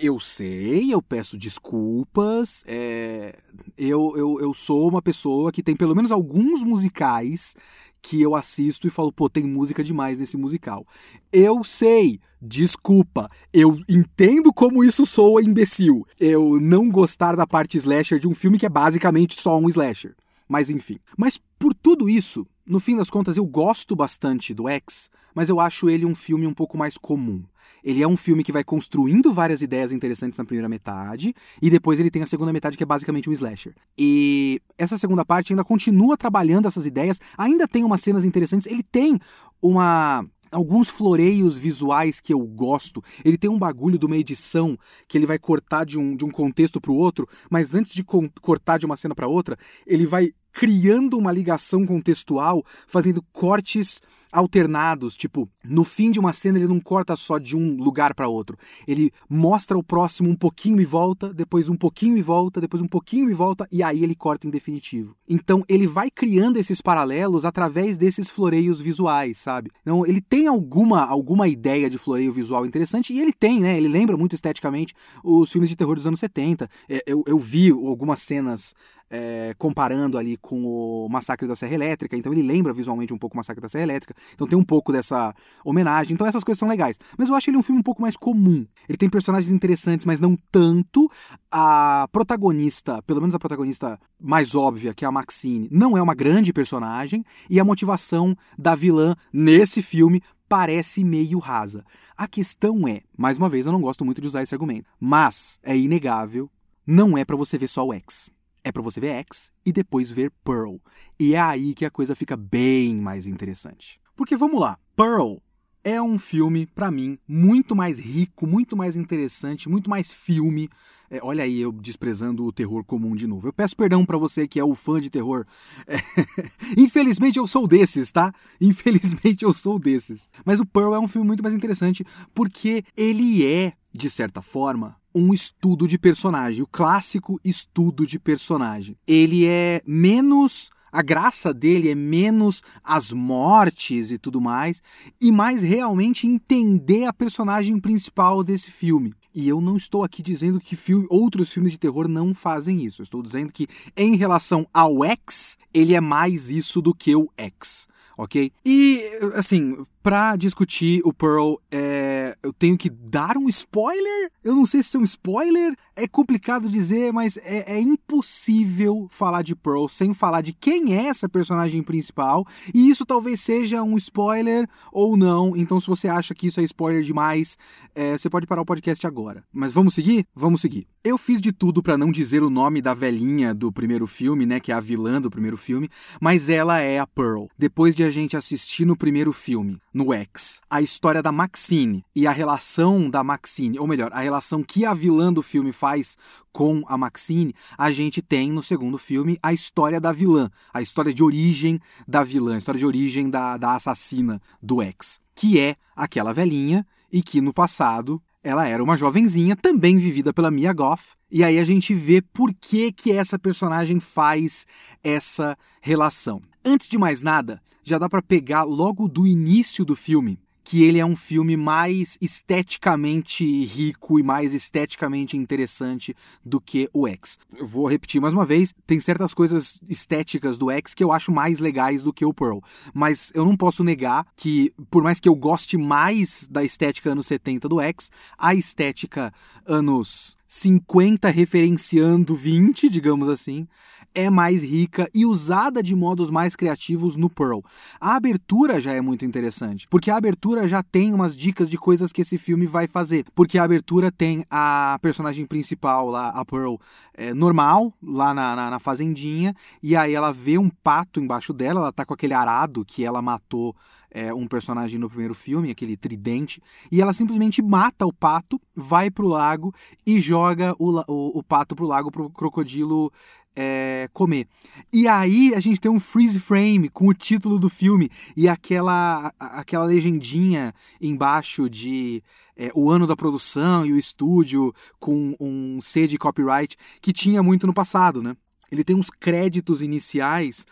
Eu sei, eu peço desculpas. É, eu, eu, eu sou uma pessoa que tem pelo menos alguns musicais que eu assisto e falo, pô, tem música demais nesse musical. Eu sei, desculpa, eu entendo como isso soa imbecil. Eu não gostar da parte slasher de um filme que é basicamente só um slasher. Mas enfim. Mas por tudo isso, no fim das contas, eu gosto bastante do X, mas eu acho ele um filme um pouco mais comum. Ele é um filme que vai construindo várias ideias interessantes na primeira metade, e depois ele tem a segunda metade, que é basicamente um slasher. E essa segunda parte ainda continua trabalhando essas ideias, ainda tem umas cenas interessantes, ele tem uma alguns floreios visuais que eu gosto. Ele tem um bagulho de uma edição que ele vai cortar de um, de um contexto para o outro, mas antes de cortar de uma cena para outra, ele vai criando uma ligação contextual, fazendo cortes alternados, tipo, no fim de uma cena ele não corta só de um lugar para outro. Ele mostra o próximo um pouquinho e volta, depois um pouquinho e volta, depois um pouquinho e volta e aí ele corta em definitivo. Então ele vai criando esses paralelos através desses floreios visuais, sabe? Então ele tem alguma alguma ideia de floreio visual interessante e ele tem, né? Ele lembra muito esteticamente os filmes de terror dos anos 70. É, eu, eu vi algumas cenas é, comparando ali com o Massacre da Serra Elétrica, então ele lembra visualmente um pouco o Massacre da Serra Elétrica, então tem um pouco dessa homenagem, então essas coisas são legais. Mas eu acho ele um filme um pouco mais comum. Ele tem personagens interessantes, mas não tanto. A protagonista, pelo menos a protagonista mais óbvia, que é a Maxine, não é uma grande personagem, e a motivação da vilã nesse filme parece meio rasa. A questão é, mais uma vez, eu não gosto muito de usar esse argumento, mas é inegável, não é para você ver só o X é para você ver X e depois ver Pearl. E é aí que a coisa fica bem mais interessante. Porque vamos lá, Pearl é um filme, para mim, muito mais rico, muito mais interessante, muito mais filme. É, olha aí, eu desprezando o terror comum de novo. Eu peço perdão para você que é o fã de terror. É... Infelizmente eu sou desses, tá? Infelizmente eu sou desses. Mas o Pearl é um filme muito mais interessante porque ele é, de certa forma, um estudo de personagem, o clássico estudo de personagem. Ele é menos a graça dele é menos as mortes e tudo mais, e mais realmente entender a personagem principal desse filme. E eu não estou aqui dizendo que filme, outros filmes de terror não fazem isso. Eu estou dizendo que, em relação ao X, ele é mais isso do que o X, ok? E, assim, para discutir o Pearl, é, eu tenho que dar um spoiler? Eu não sei se é um spoiler. É complicado dizer, mas é, é, impossível falar de Pearl sem falar de quem é essa personagem principal. E isso talvez seja um spoiler ou não. Então, se você acha que isso é spoiler demais, é, você pode parar o podcast agora. Mas vamos seguir? Vamos seguir. Eu fiz de tudo para não dizer o nome da velhinha do primeiro filme, né? Que é a vilã do primeiro filme. Mas ela é a Pearl. Depois de a gente assistir no primeiro filme no X, a história da Maxine e a relação da Maxine, ou melhor, a relação que a vilã do filme faz com a Maxine, a gente tem no segundo filme a história da vilã, a história de origem da vilã, a história de origem da, da assassina do X, que é aquela velhinha e que no passado ela era uma jovenzinha, também vivida pela Mia Goth, e aí a gente vê por que, que essa personagem faz essa relação. Antes de mais nada, já dá para pegar logo do início do filme que ele é um filme mais esteticamente rico e mais esteticamente interessante do que o X. Eu vou repetir mais uma vez, tem certas coisas estéticas do X que eu acho mais legais do que o Pearl, mas eu não posso negar que, por mais que eu goste mais da estética anos 70 do X, a estética anos 50 referenciando 20, digamos assim, é mais rica e usada de modos mais criativos no Pearl. A abertura já é muito interessante, porque a abertura já tem umas dicas de coisas que esse filme vai fazer. Porque a abertura tem a personagem principal lá, a Pearl, é, normal, lá na, na, na fazendinha, e aí ela vê um pato embaixo dela, ela tá com aquele arado que ela matou é, um personagem no primeiro filme, aquele tridente, e ela simplesmente mata o pato, vai pro lago e joga o, o, o pato pro lago pro crocodilo é, comer. E aí a gente tem um freeze frame com o título do filme e aquela, aquela legendinha embaixo de é, o ano da produção e o estúdio com um C de copyright que tinha muito no passado, né? Ele tem uns créditos iniciais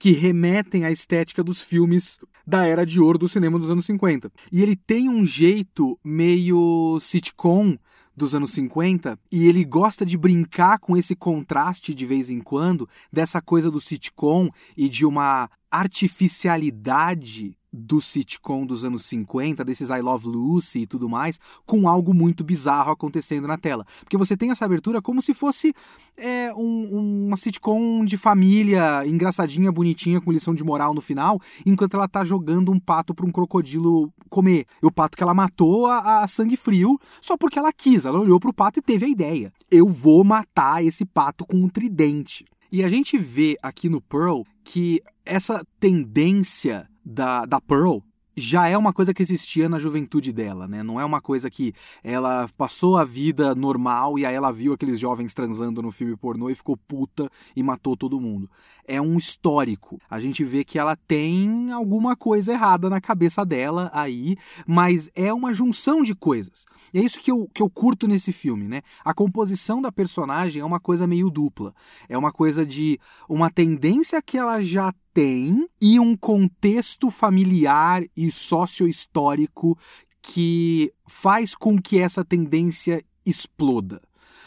que remetem à estética dos filmes da era de ouro do cinema dos anos 50. E ele tem um jeito meio sitcom dos anos 50 e ele gosta de brincar com esse contraste de vez em quando dessa coisa do sitcom e de uma artificialidade do sitcom dos anos 50, desses I Love Lucy e tudo mais, com algo muito bizarro acontecendo na tela. Porque você tem essa abertura como se fosse é, um, uma sitcom de família, engraçadinha, bonitinha, com lição de moral no final, enquanto ela tá jogando um pato para um crocodilo comer. E o pato que ela matou a, a sangue frio só porque ela quis. Ela olhou pro pato e teve a ideia. Eu vou matar esse pato com um tridente. E a gente vê aqui no Pearl que essa tendência da, da Pearl já é uma coisa que existia na juventude dela, né? Não é uma coisa que ela passou a vida normal e aí ela viu aqueles jovens transando no filme pornô e ficou puta e matou todo mundo. É um histórico. A gente vê que ela tem alguma coisa errada na cabeça dela aí, mas é uma junção de coisas. E é isso que eu, que eu curto nesse filme, né? A composição da personagem é uma coisa meio dupla. É uma coisa de uma tendência que ela já tem e um contexto familiar e sociohistórico que faz com que essa tendência exploda.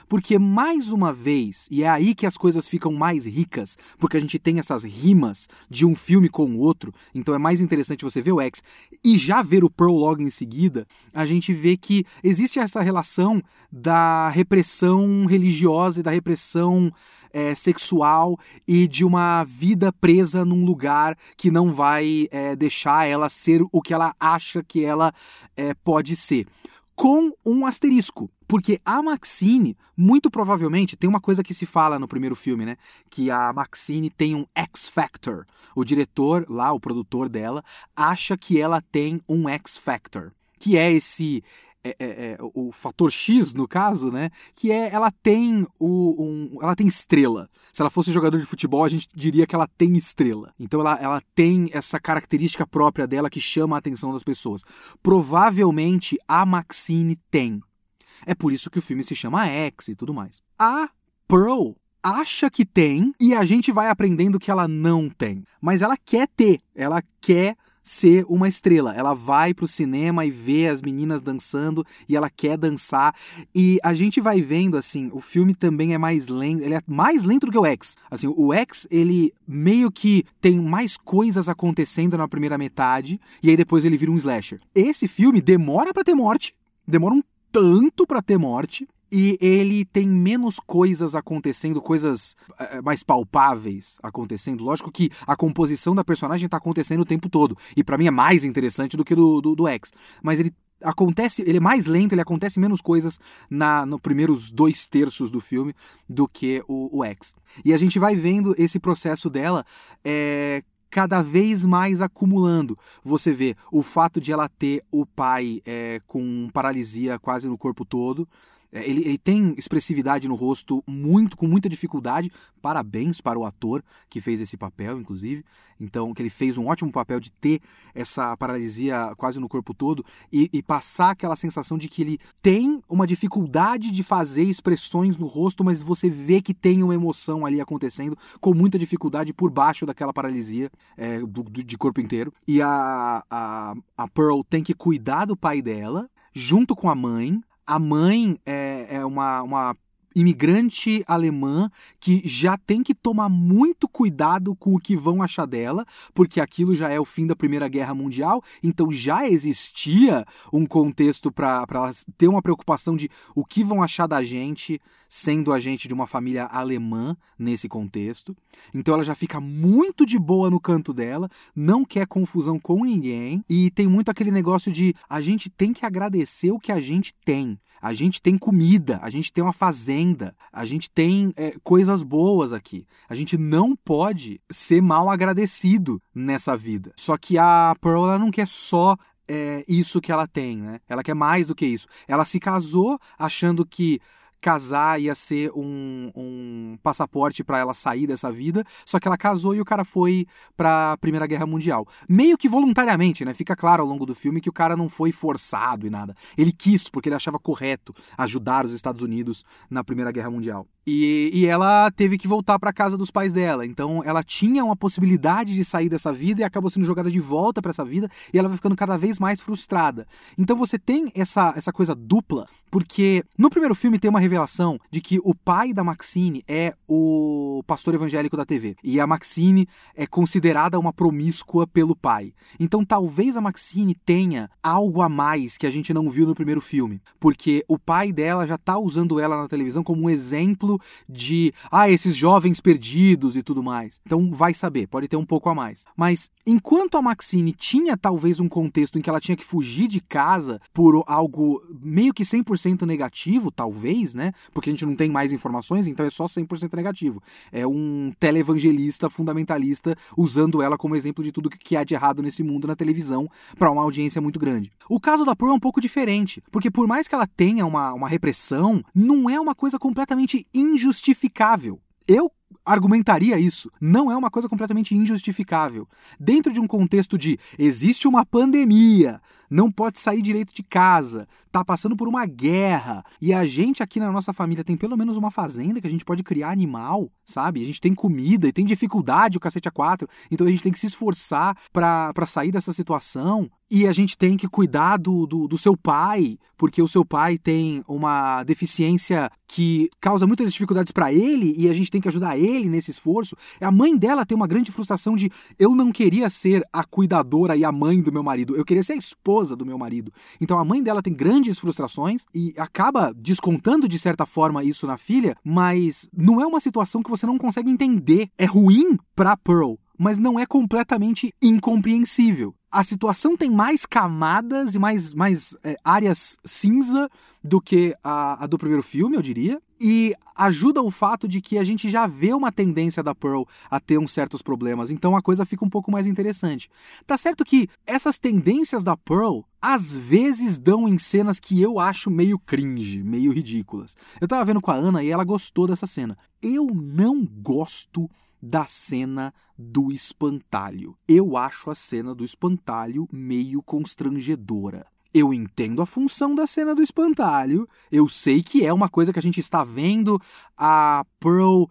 Porque, mais uma vez, e é aí que as coisas ficam mais ricas, porque a gente tem essas rimas de um filme com o outro, então é mais interessante você ver o X e já ver o Pearl logo em seguida, a gente vê que existe essa relação da repressão religiosa e da repressão é, sexual e de uma vida presa num lugar que não vai é, deixar ela ser o que ela acha que ela é, pode ser. Com um asterisco. Porque a Maxine, muito provavelmente, tem uma coisa que se fala no primeiro filme, né? Que a Maxine tem um X-Factor. O diretor, lá, o produtor dela, acha que ela tem um X-Factor. Que é esse é, é, é, o fator X, no caso, né? Que é ela tem o, um, ela tem estrela. Se ela fosse jogador de futebol, a gente diria que ela tem estrela. Então ela, ela tem essa característica própria dela que chama a atenção das pessoas. Provavelmente a Maxine tem. É por isso que o filme se chama X e tudo mais. A Pearl acha que tem e a gente vai aprendendo que ela não tem. Mas ela quer ter, ela quer ser uma estrela. Ela vai pro cinema e vê as meninas dançando e ela quer dançar. E a gente vai vendo assim, o filme também é mais lento, ele é mais lento do que o X. Assim, o X, ele meio que tem mais coisas acontecendo na primeira metade e aí depois ele vira um slasher. Esse filme demora para ter morte, demora um tanto para ter morte e ele tem menos coisas acontecendo, coisas é, mais palpáveis acontecendo. Lógico que a composição da personagem está acontecendo o tempo todo. E para mim é mais interessante do que do, do, do X. Mas ele acontece, ele é mais lento, ele acontece menos coisas na no primeiros dois terços do filme do que o, o X. E a gente vai vendo esse processo dela é, cada vez mais acumulando. Você vê o fato de ela ter o pai é, com paralisia quase no corpo todo. É, ele, ele, tem expressividade no rosto muito com muita dificuldade. Parabéns para o ator que fez esse papel, inclusive. Então, que ele fez um ótimo papel de ter essa paralisia quase no corpo todo e, e passar aquela sensação de que ele tem uma dificuldade de fazer expressões no rosto, mas você vê que tem uma emoção ali acontecendo com muita dificuldade por baixo daquela paralisia é, do, do, de corpo inteiro. E a, a, a Pearl tem que cuidar do pai dela junto com a mãe a mãe é, é uma, uma imigrante alemã que já tem que tomar muito cuidado com o que vão achar dela, porque aquilo já é o fim da Primeira Guerra Mundial, então já existia um contexto para ter uma preocupação de o que vão achar da gente, sendo a gente de uma família alemã nesse contexto. Então ela já fica muito de boa no canto dela, não quer confusão com ninguém e tem muito aquele negócio de a gente tem que agradecer o que a gente tem. A gente tem comida, a gente tem uma fazenda, a gente tem é, coisas boas aqui. A gente não pode ser mal agradecido nessa vida. Só que a Pearl ela não quer só é, isso que ela tem, né? Ela quer mais do que isso. Ela se casou achando que casar ia ser um, um passaporte para ela sair dessa vida, só que ela casou e o cara foi para a Primeira Guerra Mundial. Meio que voluntariamente, né? Fica claro ao longo do filme que o cara não foi forçado e nada. Ele quis porque ele achava correto ajudar os Estados Unidos na Primeira Guerra Mundial. E, e ela teve que voltar para casa dos pais dela. Então ela tinha uma possibilidade de sair dessa vida e acabou sendo jogada de volta para essa vida e ela vai ficando cada vez mais frustrada. Então você tem essa, essa coisa dupla, porque no primeiro filme tem uma revelação de que o pai da Maxine é o pastor evangélico da TV e a Maxine é considerada uma promíscua pelo pai. Então talvez a Maxine tenha algo a mais que a gente não viu no primeiro filme, porque o pai dela já tá usando ela na televisão como um exemplo de, ah, esses jovens perdidos e tudo mais. Então vai saber, pode ter um pouco a mais. Mas enquanto a Maxine tinha talvez um contexto em que ela tinha que fugir de casa por algo meio que 100% negativo, talvez, né? Porque a gente não tem mais informações, então é só 100% negativo. É um televangelista fundamentalista usando ela como exemplo de tudo que há de errado nesse mundo na televisão para uma audiência muito grande. O caso da Pearl é um pouco diferente, porque por mais que ela tenha uma, uma repressão, não é uma coisa completamente injustificável. Eu argumentaria isso. Não é uma coisa completamente injustificável. Dentro de um contexto de existe uma pandemia, não pode sair direito de casa, tá passando por uma guerra, e a gente aqui na nossa família tem pelo menos uma fazenda que a gente pode criar animal, sabe? A gente tem comida e tem dificuldade, o cacete a quatro, então a gente tem que se esforçar para sair dessa situação. E a gente tem que cuidar do, do, do, seu pai, porque o seu pai tem uma deficiência que causa muitas dificuldades para ele e a gente tem que ajudar ele nesse esforço. A mãe dela tem uma grande frustração de eu não queria ser a cuidadora e a mãe do meu marido, eu queria ser a esposa do meu marido. Então a mãe dela tem grandes frustrações e acaba descontando de certa forma isso na filha, mas não é uma situação que você não consegue entender. É ruim para Pearl, mas não é completamente incompreensível a situação tem mais camadas e mais, mais é, áreas cinza do que a, a, do primeiro filme, eu diria. E ajuda o fato de que a gente já vê uma tendência da Pearl a ter uns certos problemas, então a coisa fica um pouco mais interessante. Tá certo que essas tendências da Pearl às vezes dão em cenas que eu acho meio cringe, meio ridículas. Eu tava vendo com a Ana e ela gostou dessa cena. Eu não gosto da cena do espantalho. Eu acho a cena do espantalho meio constrangedora. Eu entendo a função da cena do espantalho, eu sei que é uma coisa que a gente está vendo a Pearl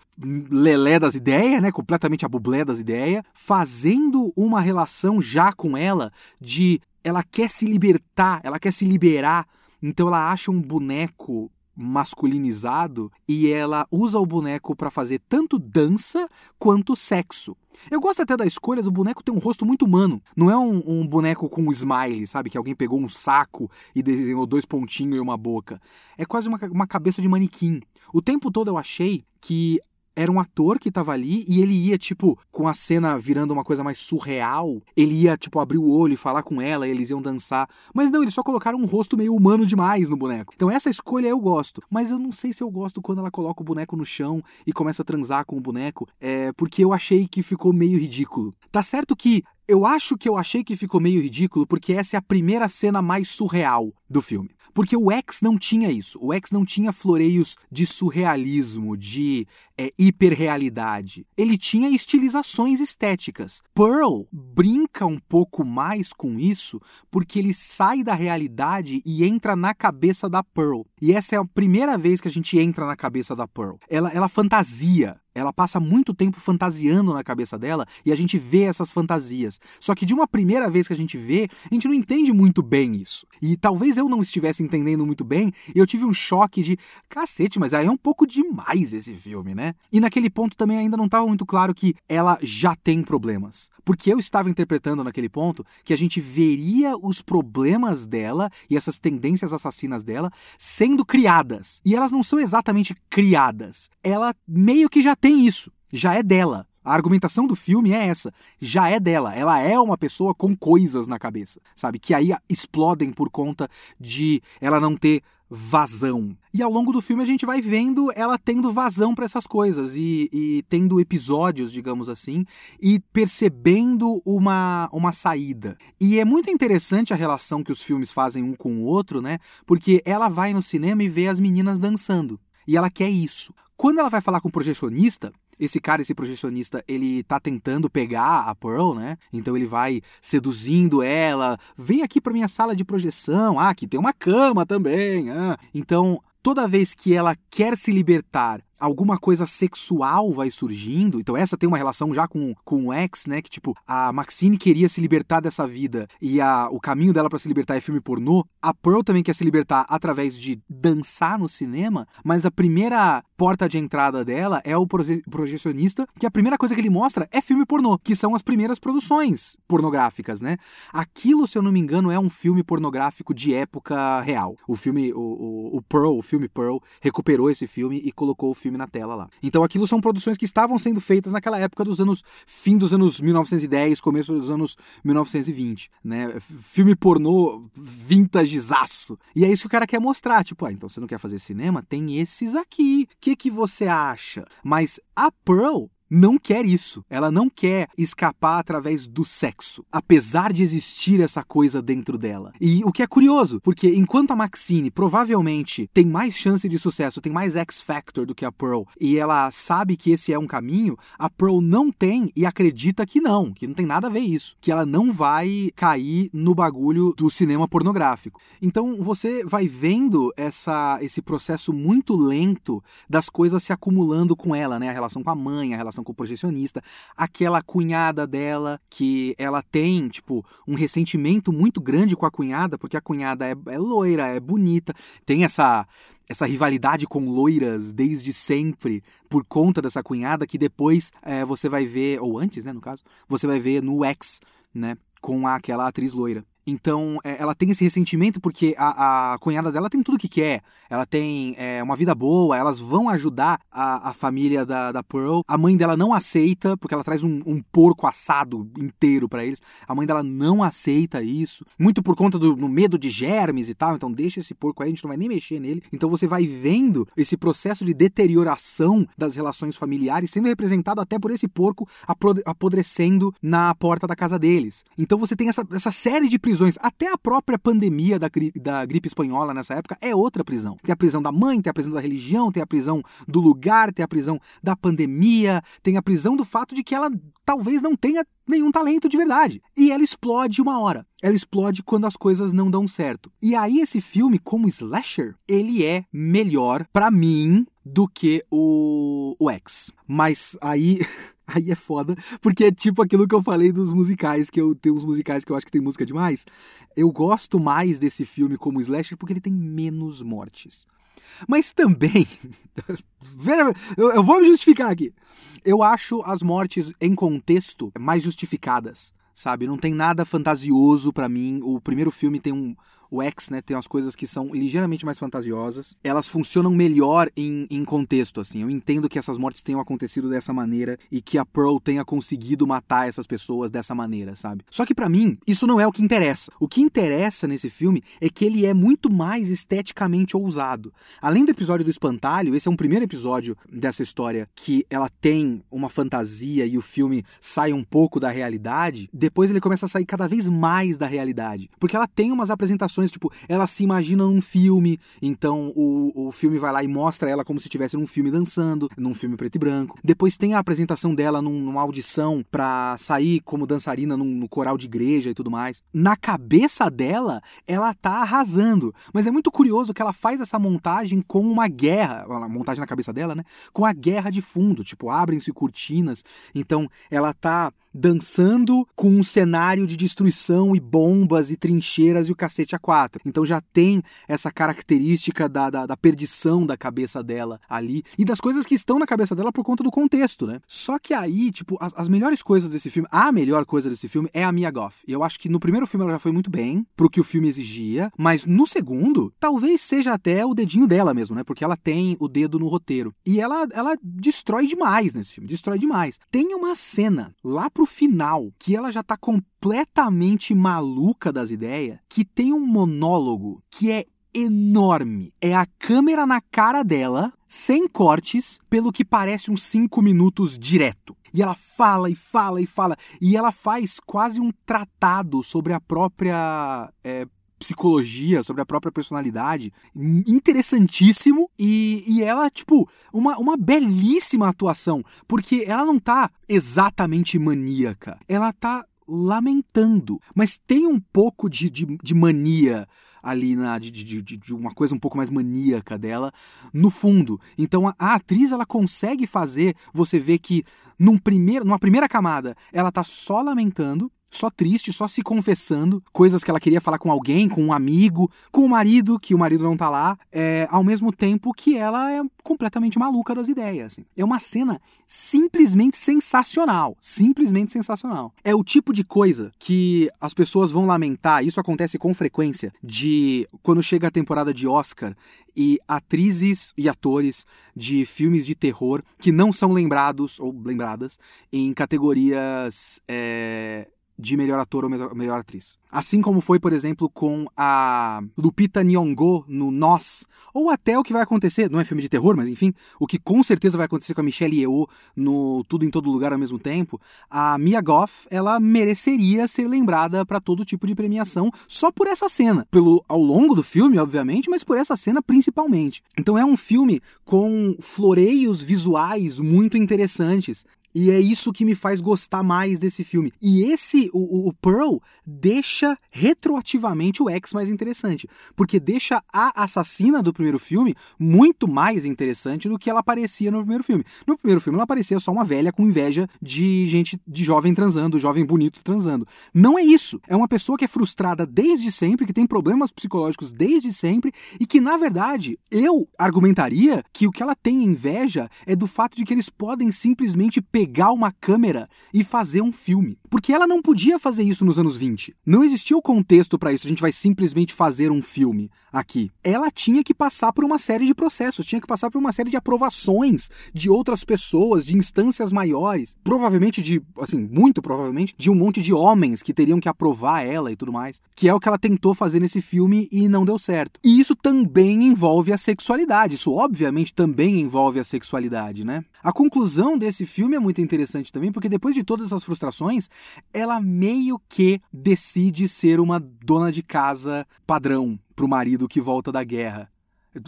lelé das ideias, né, completamente a bublé das ideias, fazendo uma relação já com ela de ela quer se libertar, ela quer se liberar, então ela acha um boneco masculinizado e ela usa o boneco para fazer tanto dança quanto sexo. Eu gosto até da escolha do boneco ter um rosto muito humano. Não é um, um, boneco com um smile, sabe? Que alguém pegou um saco e desenhou dois pontinhos e uma boca. É quase uma, uma cabeça de manequim. O tempo todo eu achei que era um ator que tava ali e ele ia, tipo, com a cena virando uma coisa mais surreal, ele ia, tipo, abrir o olho e falar com ela, e eles iam dançar. Mas não, eles só colocaram um rosto meio humano demais no boneco. Então essa escolha eu gosto. Mas eu não sei se eu gosto quando ela coloca o boneco no chão e começa a transar com o boneco, é porque eu achei que ficou meio ridículo. Tá certo que eu acho que eu achei que ficou meio ridículo porque essa é a primeira cena mais surreal do filme. Porque o X não tinha isso. O X não tinha floreios de surrealismo, de é, hiperrealidade. Ele tinha estilizações estéticas. Pearl brinca um pouco mais com isso porque ele sai da realidade e entra na cabeça da Pearl. E essa é a primeira vez que a gente entra na cabeça da Pearl. Ela, ela fantasia ela passa muito tempo fantasiando na cabeça dela e a gente vê essas fantasias. Só que de uma primeira vez que a gente vê, a gente não entende muito bem isso. E talvez eu não estivesse entendendo muito bem, eu tive um choque de cacete, mas aí é um pouco demais esse filme, né? E naquele ponto também ainda não estava muito claro que ela já tem problemas. Porque eu estava interpretando naquele ponto que a gente veria os problemas dela e essas tendências assassinas dela sendo criadas. E elas não são exatamente criadas. Ela meio que já tem isso, já é dela. A argumentação do filme é essa, já é dela. Ela é uma pessoa com coisas na cabeça, sabe? Que aí explodem por conta de ela não ter vazão. E ao longo do filme a gente vai vendo ela tendo vazão para essas coisas e, e, tendo episódios, digamos assim, e percebendo uma, uma saída. E é muito interessante a relação que os filmes fazem um com o outro, né? Porque ela vai no cinema e vê as meninas dançando. E ela quer isso. Quando ela vai falar com o projecionista, esse cara, esse projecionista, ele tá tentando pegar a Pearl, né? Então ele vai seduzindo ela. Vem aqui pra minha sala de projeção. Ah, aqui tem uma cama também. Ah. Então, toda vez que ela quer se libertar alguma coisa sexual vai surgindo. Então essa tem uma relação já com, com o ex, né? Que tipo, a Maxine queria se libertar dessa vida e a, o caminho dela para se libertar é filme pornô. A Pearl também quer se libertar através de dançar no cinema, mas a primeira porta de entrada dela é o proje projecionista, que a primeira coisa que ele mostra é filme pornô, que são as primeiras produções pornográficas, né? Aquilo, se eu não me engano, é um filme pornográfico de época real. O filme, o, o, o Pearl, o filme Pearl, recuperou esse filme e colocou o filme na tela lá. Então aquilo são produções que estavam sendo feitas naquela época dos anos fim dos anos 1910, começo dos anos 1920, né? Filme pornô vintagezaço. E é isso que o cara quer mostrar, tipo, ah, então você não quer fazer cinema? Tem esses aqui. O que que você acha? Mas a Pearl não quer isso. Ela não quer escapar através do sexo, apesar de existir essa coisa dentro dela. E o que é curioso, porque enquanto a Maxine provavelmente tem mais chance de sucesso, tem mais X-Factor do que a Pearl, e ela sabe que esse é um caminho, a Pearl não tem e acredita que não, que não tem nada a ver isso, que ela não vai cair no bagulho do cinema pornográfico. Então você vai vendo essa, esse processo muito lento das coisas se acumulando com ela, né? A relação com a mãe, a relação relação com o projecionista, aquela cunhada dela que ela tem, tipo, um ressentimento muito grande com a cunhada, porque a cunhada é, é loira, é bonita, tem essa essa rivalidade com loiras desde sempre por conta dessa cunhada que depois é, você vai ver, ou antes, né, no caso, você vai ver no X, né, com aquela atriz loira. Então, é, ela tem esse ressentimento porque a, a cunhada dela tem tudo que quer. Ela tem é, uma vida boa, elas vão ajudar a, a família da, da Pearl. A mãe dela não aceita, porque ela traz um, um porco assado inteiro para eles. A mãe dela não aceita isso. Muito por conta do medo de germes e tal. Então, deixa esse porco aí, a gente não vai nem mexer nele. Então, você vai vendo esse processo de deterioração das relações familiares sendo representado até por esse porco apodrecendo na porta da casa deles. Então, você tem essa, essa série de prisões. Até a própria pandemia da, gri da gripe espanhola nessa época é outra prisão. Tem a prisão da mãe, tem a prisão da religião, tem a prisão do lugar, tem a prisão da pandemia, tem a prisão do fato de que ela talvez não tenha nenhum talento de verdade. E ela explode uma hora. Ela explode quando as coisas não dão certo. E aí esse filme, como slasher, ele é melhor para mim do que o, o X. Mas aí Aí é foda, porque é tipo aquilo que eu falei dos musicais, que eu tenho uns musicais que eu acho que tem música demais. Eu gosto mais desse filme como slasher porque ele tem menos mortes. Mas também, eu vou me justificar aqui. Eu acho as mortes em contexto mais justificadas, sabe? Não tem nada fantasioso para mim. O primeiro filme tem um, o X, né, tem umas coisas que são ligeiramente mais fantasiosas. Elas funcionam melhor em, em contexto, assim. Eu entendo que essas mortes tenham acontecido dessa maneira e que a Pearl tenha conseguido matar essas pessoas dessa maneira, sabe? Só que para mim, isso não é o que interessa. O que interessa nesse filme é que ele é muito mais esteticamente ousado. Além do episódio do espantalho, esse é um primeiro episódio dessa história que ela tem uma fantasia e o filme sai um pouco da realidade. Depois ele começa a sair cada vez mais da realidade, porque ela tem umas apresentações situações, tipo, ela se imagina num filme, então o, o filme vai lá e mostra ela como se estivesse num filme dançando, num filme preto e branco. Depois tem a apresentação dela num, numa audição pra sair como dançarina num, no coral de igreja e tudo mais. Na cabeça dela, ela tá arrasando. Mas é muito curioso que ela faz essa montagem com uma guerra, uma montagem na cabeça dela, né? Com a guerra de fundo, tipo, abrem-se cortinas. Então ela tá dançando com um cenário de destruição e bombas e trincheiras e o cacete aquático 4. Então já tem essa característica da, da, da, perdição da cabeça dela ali e das coisas que estão na cabeça dela por conta do contexto, né? Só que aí, tipo, as, as melhores coisas desse filme, a melhor coisa desse filme é a Mia Goff. Eu acho que no primeiro filme ela já foi muito bem pro que o filme exigia, mas no segundo, talvez seja até o dedinho dela mesmo, né? Porque ela tem o dedo no roteiro. E ela, ela destrói demais nesse filme, destrói demais. Tem uma cena lá pro final que ela já tá completamente maluca das ideias, que tem um monólogo que é enorme. É a câmera na cara dela, sem cortes, pelo que parece uns 5 minutos direto. E ela fala e fala e fala. E ela faz quase um tratado sobre a própria. É, psicologia, sobre a própria personalidade, interessantíssimo e, e ela, tipo, uma, uma belíssima atuação, porque ela não tá exatamente maníaca, ela tá lamentando, mas tem um pouco de, de, de mania ali na de, de, de, uma coisa um pouco mais maníaca dela no fundo. Então a, a, atriz ela consegue fazer você ver que num primeiro, numa primeira camada ela tá só lamentando só triste, só se confessando, coisas que ela queria falar com alguém, com um amigo, com o marido, que o marido não tá lá, é, ao mesmo tempo que ela é completamente maluca das ideias. Assim. É uma cena simplesmente sensacional. Simplesmente sensacional. É o tipo de coisa que as pessoas vão lamentar, isso acontece com frequência, de quando chega a temporada de Oscar e atrizes e atores de filmes de terror que não são lembrados ou lembradas em categorias. É, de melhor ator ou melhor, atriz. Assim como foi, por exemplo, com a Lupita Nyong'o no Nós, ou até o que vai acontecer, não é filme de terror, mas enfim, o que com certeza vai acontecer com a Michelle Yeoh no Tudo em Todo Lugar ao mesmo tempo, a Mia Goth, ela mereceria ser lembrada para todo tipo de premiação só por essa cena, pelo ao longo do filme, obviamente, mas por essa cena principalmente. Então é um filme com floreios visuais muito interessantes. E é isso que me faz gostar mais desse filme. E esse, o, o Pearl, deixa retroativamente o X mais interessante. Porque deixa a assassina do primeiro filme muito mais interessante do que ela parecia no primeiro filme. No primeiro filme ela parecia só uma velha com inveja de gente, de jovem transando, jovem bonito transando. Não é isso. É uma pessoa que é frustrada desde sempre, que tem problemas psicológicos desde sempre e que, na verdade, eu argumentaria que o que ela tem inveja é do fato de que eles podem simplesmente pegar pegar uma câmera e fazer um filme. Porque ela não podia fazer isso nos anos 20. Não existia o contexto para isso, a gente vai simplesmente fazer um filme aqui. Ela tinha que passar por uma série de processos, tinha que passar por uma série de aprovações de outras pessoas, de instâncias maiores, provavelmente de, assim, muito provavelmente, de um monte de homens que teriam que aprovar ela e tudo mais, que é o que ela tentou fazer nesse filme e não deu certo. E isso também envolve a sexualidade, isso obviamente também envolve a sexualidade, né? A conclusão desse filme é muito interessante também, porque depois de todas essas frustrações, ela meio que decide ser uma dona de casa padrão pro marido que volta da guerra.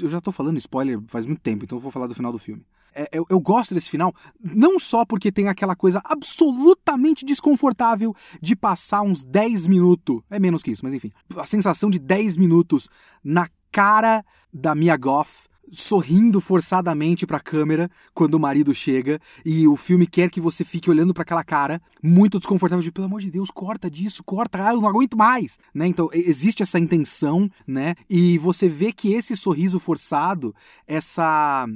Eu já tô falando spoiler faz muito tempo, então eu vou falar do final do filme. É, eu, eu, gosto desse final, não só porque tem aquela coisa absolutamente desconfortável de passar uns 10 minutos, é menos que isso, mas enfim, a sensação de 10 minutos na cara da Mia Goth sorrindo forçadamente para a câmera quando o marido chega e o filme quer que você fique olhando para aquela cara muito desconfortável de pelo amor de Deus, corta disso, corta, ah, eu não aguento mais, né? Então existe essa intenção, né? E você vê que esse sorriso forçado, essa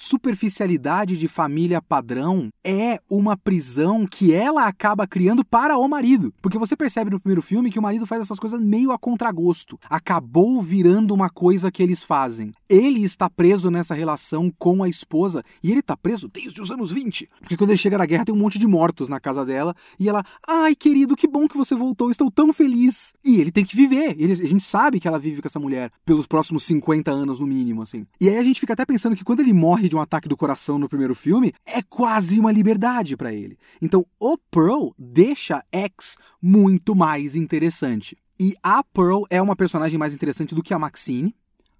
superficialidade de família padrão é uma prisão que ela acaba criando para o marido. Porque você percebe no primeiro filme que o marido faz essas coisas meio a contragosto. Acabou virando uma coisa que eles fazem. Ele está preso nessa relação com a esposa e ele está preso desde os anos 20. Porque quando ele chega na guerra tem um monte de mortos na casa dela e ela, ai querido, que bom que você voltou, estou tão feliz. E ele tem que viver. Ele, a gente sabe que ela vive com essa mulher pelos próximos 50 anos no mínimo, assim. E aí a gente fica até pensando que quando ele morre de um ataque do coração no primeiro filme, é quase uma liberdade para ele. Então, o Pearl deixa X muito mais interessante. E a Pearl é uma personagem mais interessante do que a Maxine,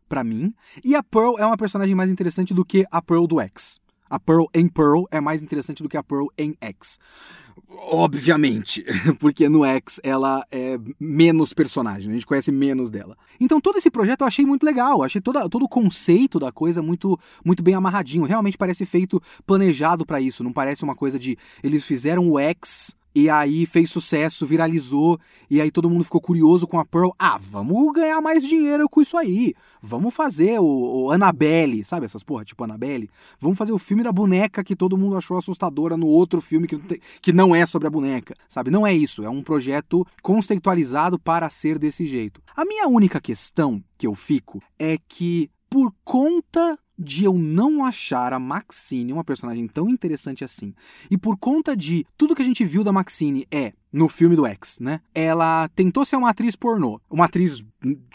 para mim. E a Pearl é uma personagem mais interessante do que a Pearl do X. A Pearl em Pearl é mais interessante do que a Pearl em X. Obviamente, porque no X ela é menos personagem, a gente conhece menos dela. Então todo esse projeto eu achei muito legal, achei toda, todo o conceito da coisa muito, muito bem amarradinho. Realmente parece feito planejado para isso, não parece uma coisa de eles fizeram o X e aí fez sucesso, viralizou, e aí todo mundo ficou curioso com a Pearl. Ah, vamos ganhar mais dinheiro com isso aí. Vamos fazer o, o Annabelle, sabe essas porra, tipo Annabelle? Vamos fazer o filme da boneca que todo mundo achou assustadora no outro filme que, que não é sobre a boneca, sabe? Não é isso, é um projeto conceitualizado para ser desse jeito. A minha única questão que eu fico é que por conta de eu não achar a Maxine uma personagem tão interessante assim, e por conta de tudo que a gente viu da Maxine é no filme do X, né? Ela tentou ser uma atriz pornô, uma atriz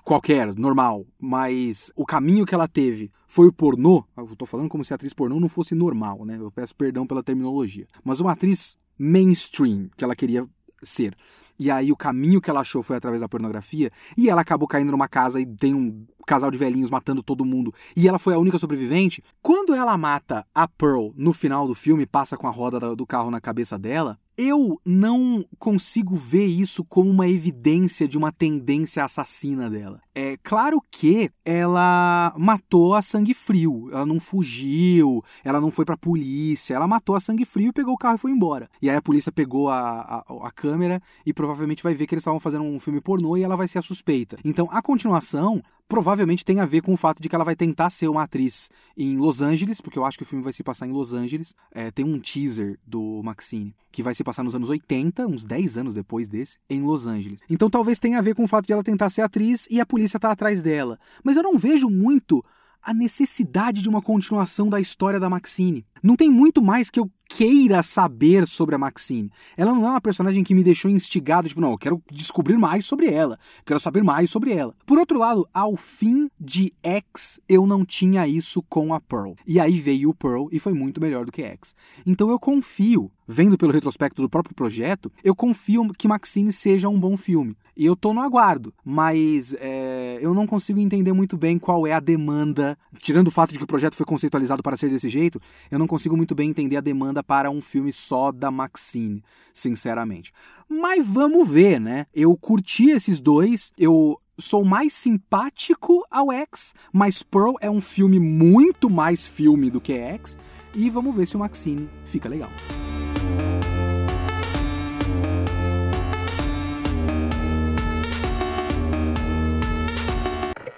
qualquer, normal, mas o caminho que ela teve foi o pornô. Eu tô falando como se a atriz pornô não fosse normal, né? Eu peço perdão pela terminologia. Mas uma atriz mainstream que ela queria ser. E aí o caminho que ela achou foi através da pornografia, e ela acabou caindo numa casa e tem um casal de velhinhos matando todo mundo, e ela foi a única sobrevivente. Quando ela mata a Pearl no final do filme, passa com a roda do carro na cabeça dela, eu não consigo ver isso como uma evidência de uma tendência assassina dela. É claro que ela matou a sangue frio, ela não fugiu, ela não foi pra polícia, ela matou a sangue frio pegou o carro e foi embora. E aí a polícia pegou a, a, a câmera e provavelmente vai ver que eles estavam fazendo um filme pornô e ela vai ser a suspeita. Então a continuação provavelmente tem a ver com o fato de que ela vai tentar ser uma atriz em Los Angeles, porque eu acho que o filme vai se passar em Los Angeles. É, tem um teaser do Maxine que vai se passar nos anos 80, uns 10 anos depois desse, em Los Angeles. Então talvez tenha a ver com o fato de ela tentar ser atriz e a polícia tá atrás dela. Mas eu não vejo muito a necessidade de uma continuação da história da Maxine. Não tem muito mais que eu queira saber sobre a Maxine. Ela não é uma personagem que me deixou instigado, tipo, não, eu quero descobrir mais sobre ela, quero saber mais sobre ela. Por outro lado, ao fim de X, eu não tinha isso com a Pearl. E aí veio o Pearl e foi muito melhor do que X. Então eu confio, vendo pelo retrospecto do próprio projeto, eu confio que Maxine seja um bom filme. E eu tô no aguardo, mas é, eu não consigo entender muito bem qual é a demanda. Tirando o fato de que o projeto foi conceitualizado para ser desse jeito, eu não consigo muito bem entender a demanda para um filme só da Maxine, sinceramente. Mas vamos ver, né? Eu curti esses dois, eu sou mais simpático ao X, mas Pearl é um filme muito mais filme do que X, e vamos ver se o Maxine fica legal.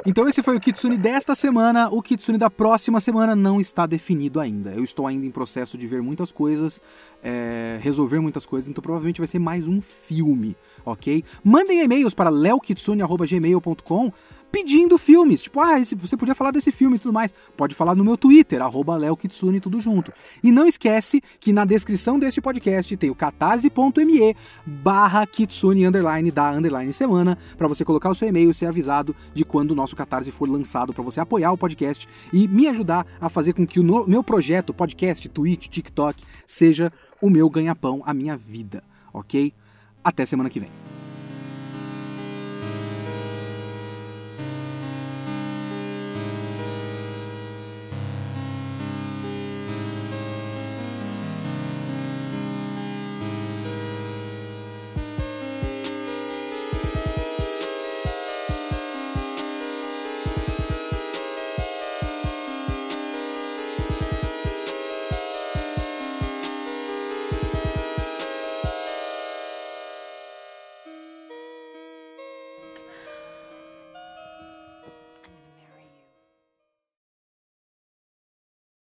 Então esse foi o Kitsune desta semana. O Kitsune da próxima semana não está definido ainda. Eu estou ainda em processo de ver muitas coisas, é, resolver muitas coisas, então provavelmente vai ser mais um filme, ok? Mandem e-mails para leokitsune.gmail.com pedindo filmes. Tipo, ah, esse, você podia falar desse filme e tudo mais. Pode falar no meu Twitter, arroba leokitsune, tudo junto. E não esquece que na descrição deste podcast tem o catarse.me barra kitsune underline da underline semana para você colocar o seu e-mail e ser avisado de quando o nosso Catarse for lançado para você apoiar o podcast e me ajudar a fazer com que o no, meu projeto, podcast, Twitch, TikTok, seja o meu ganha-pão, a minha vida, ok? Até semana que vem.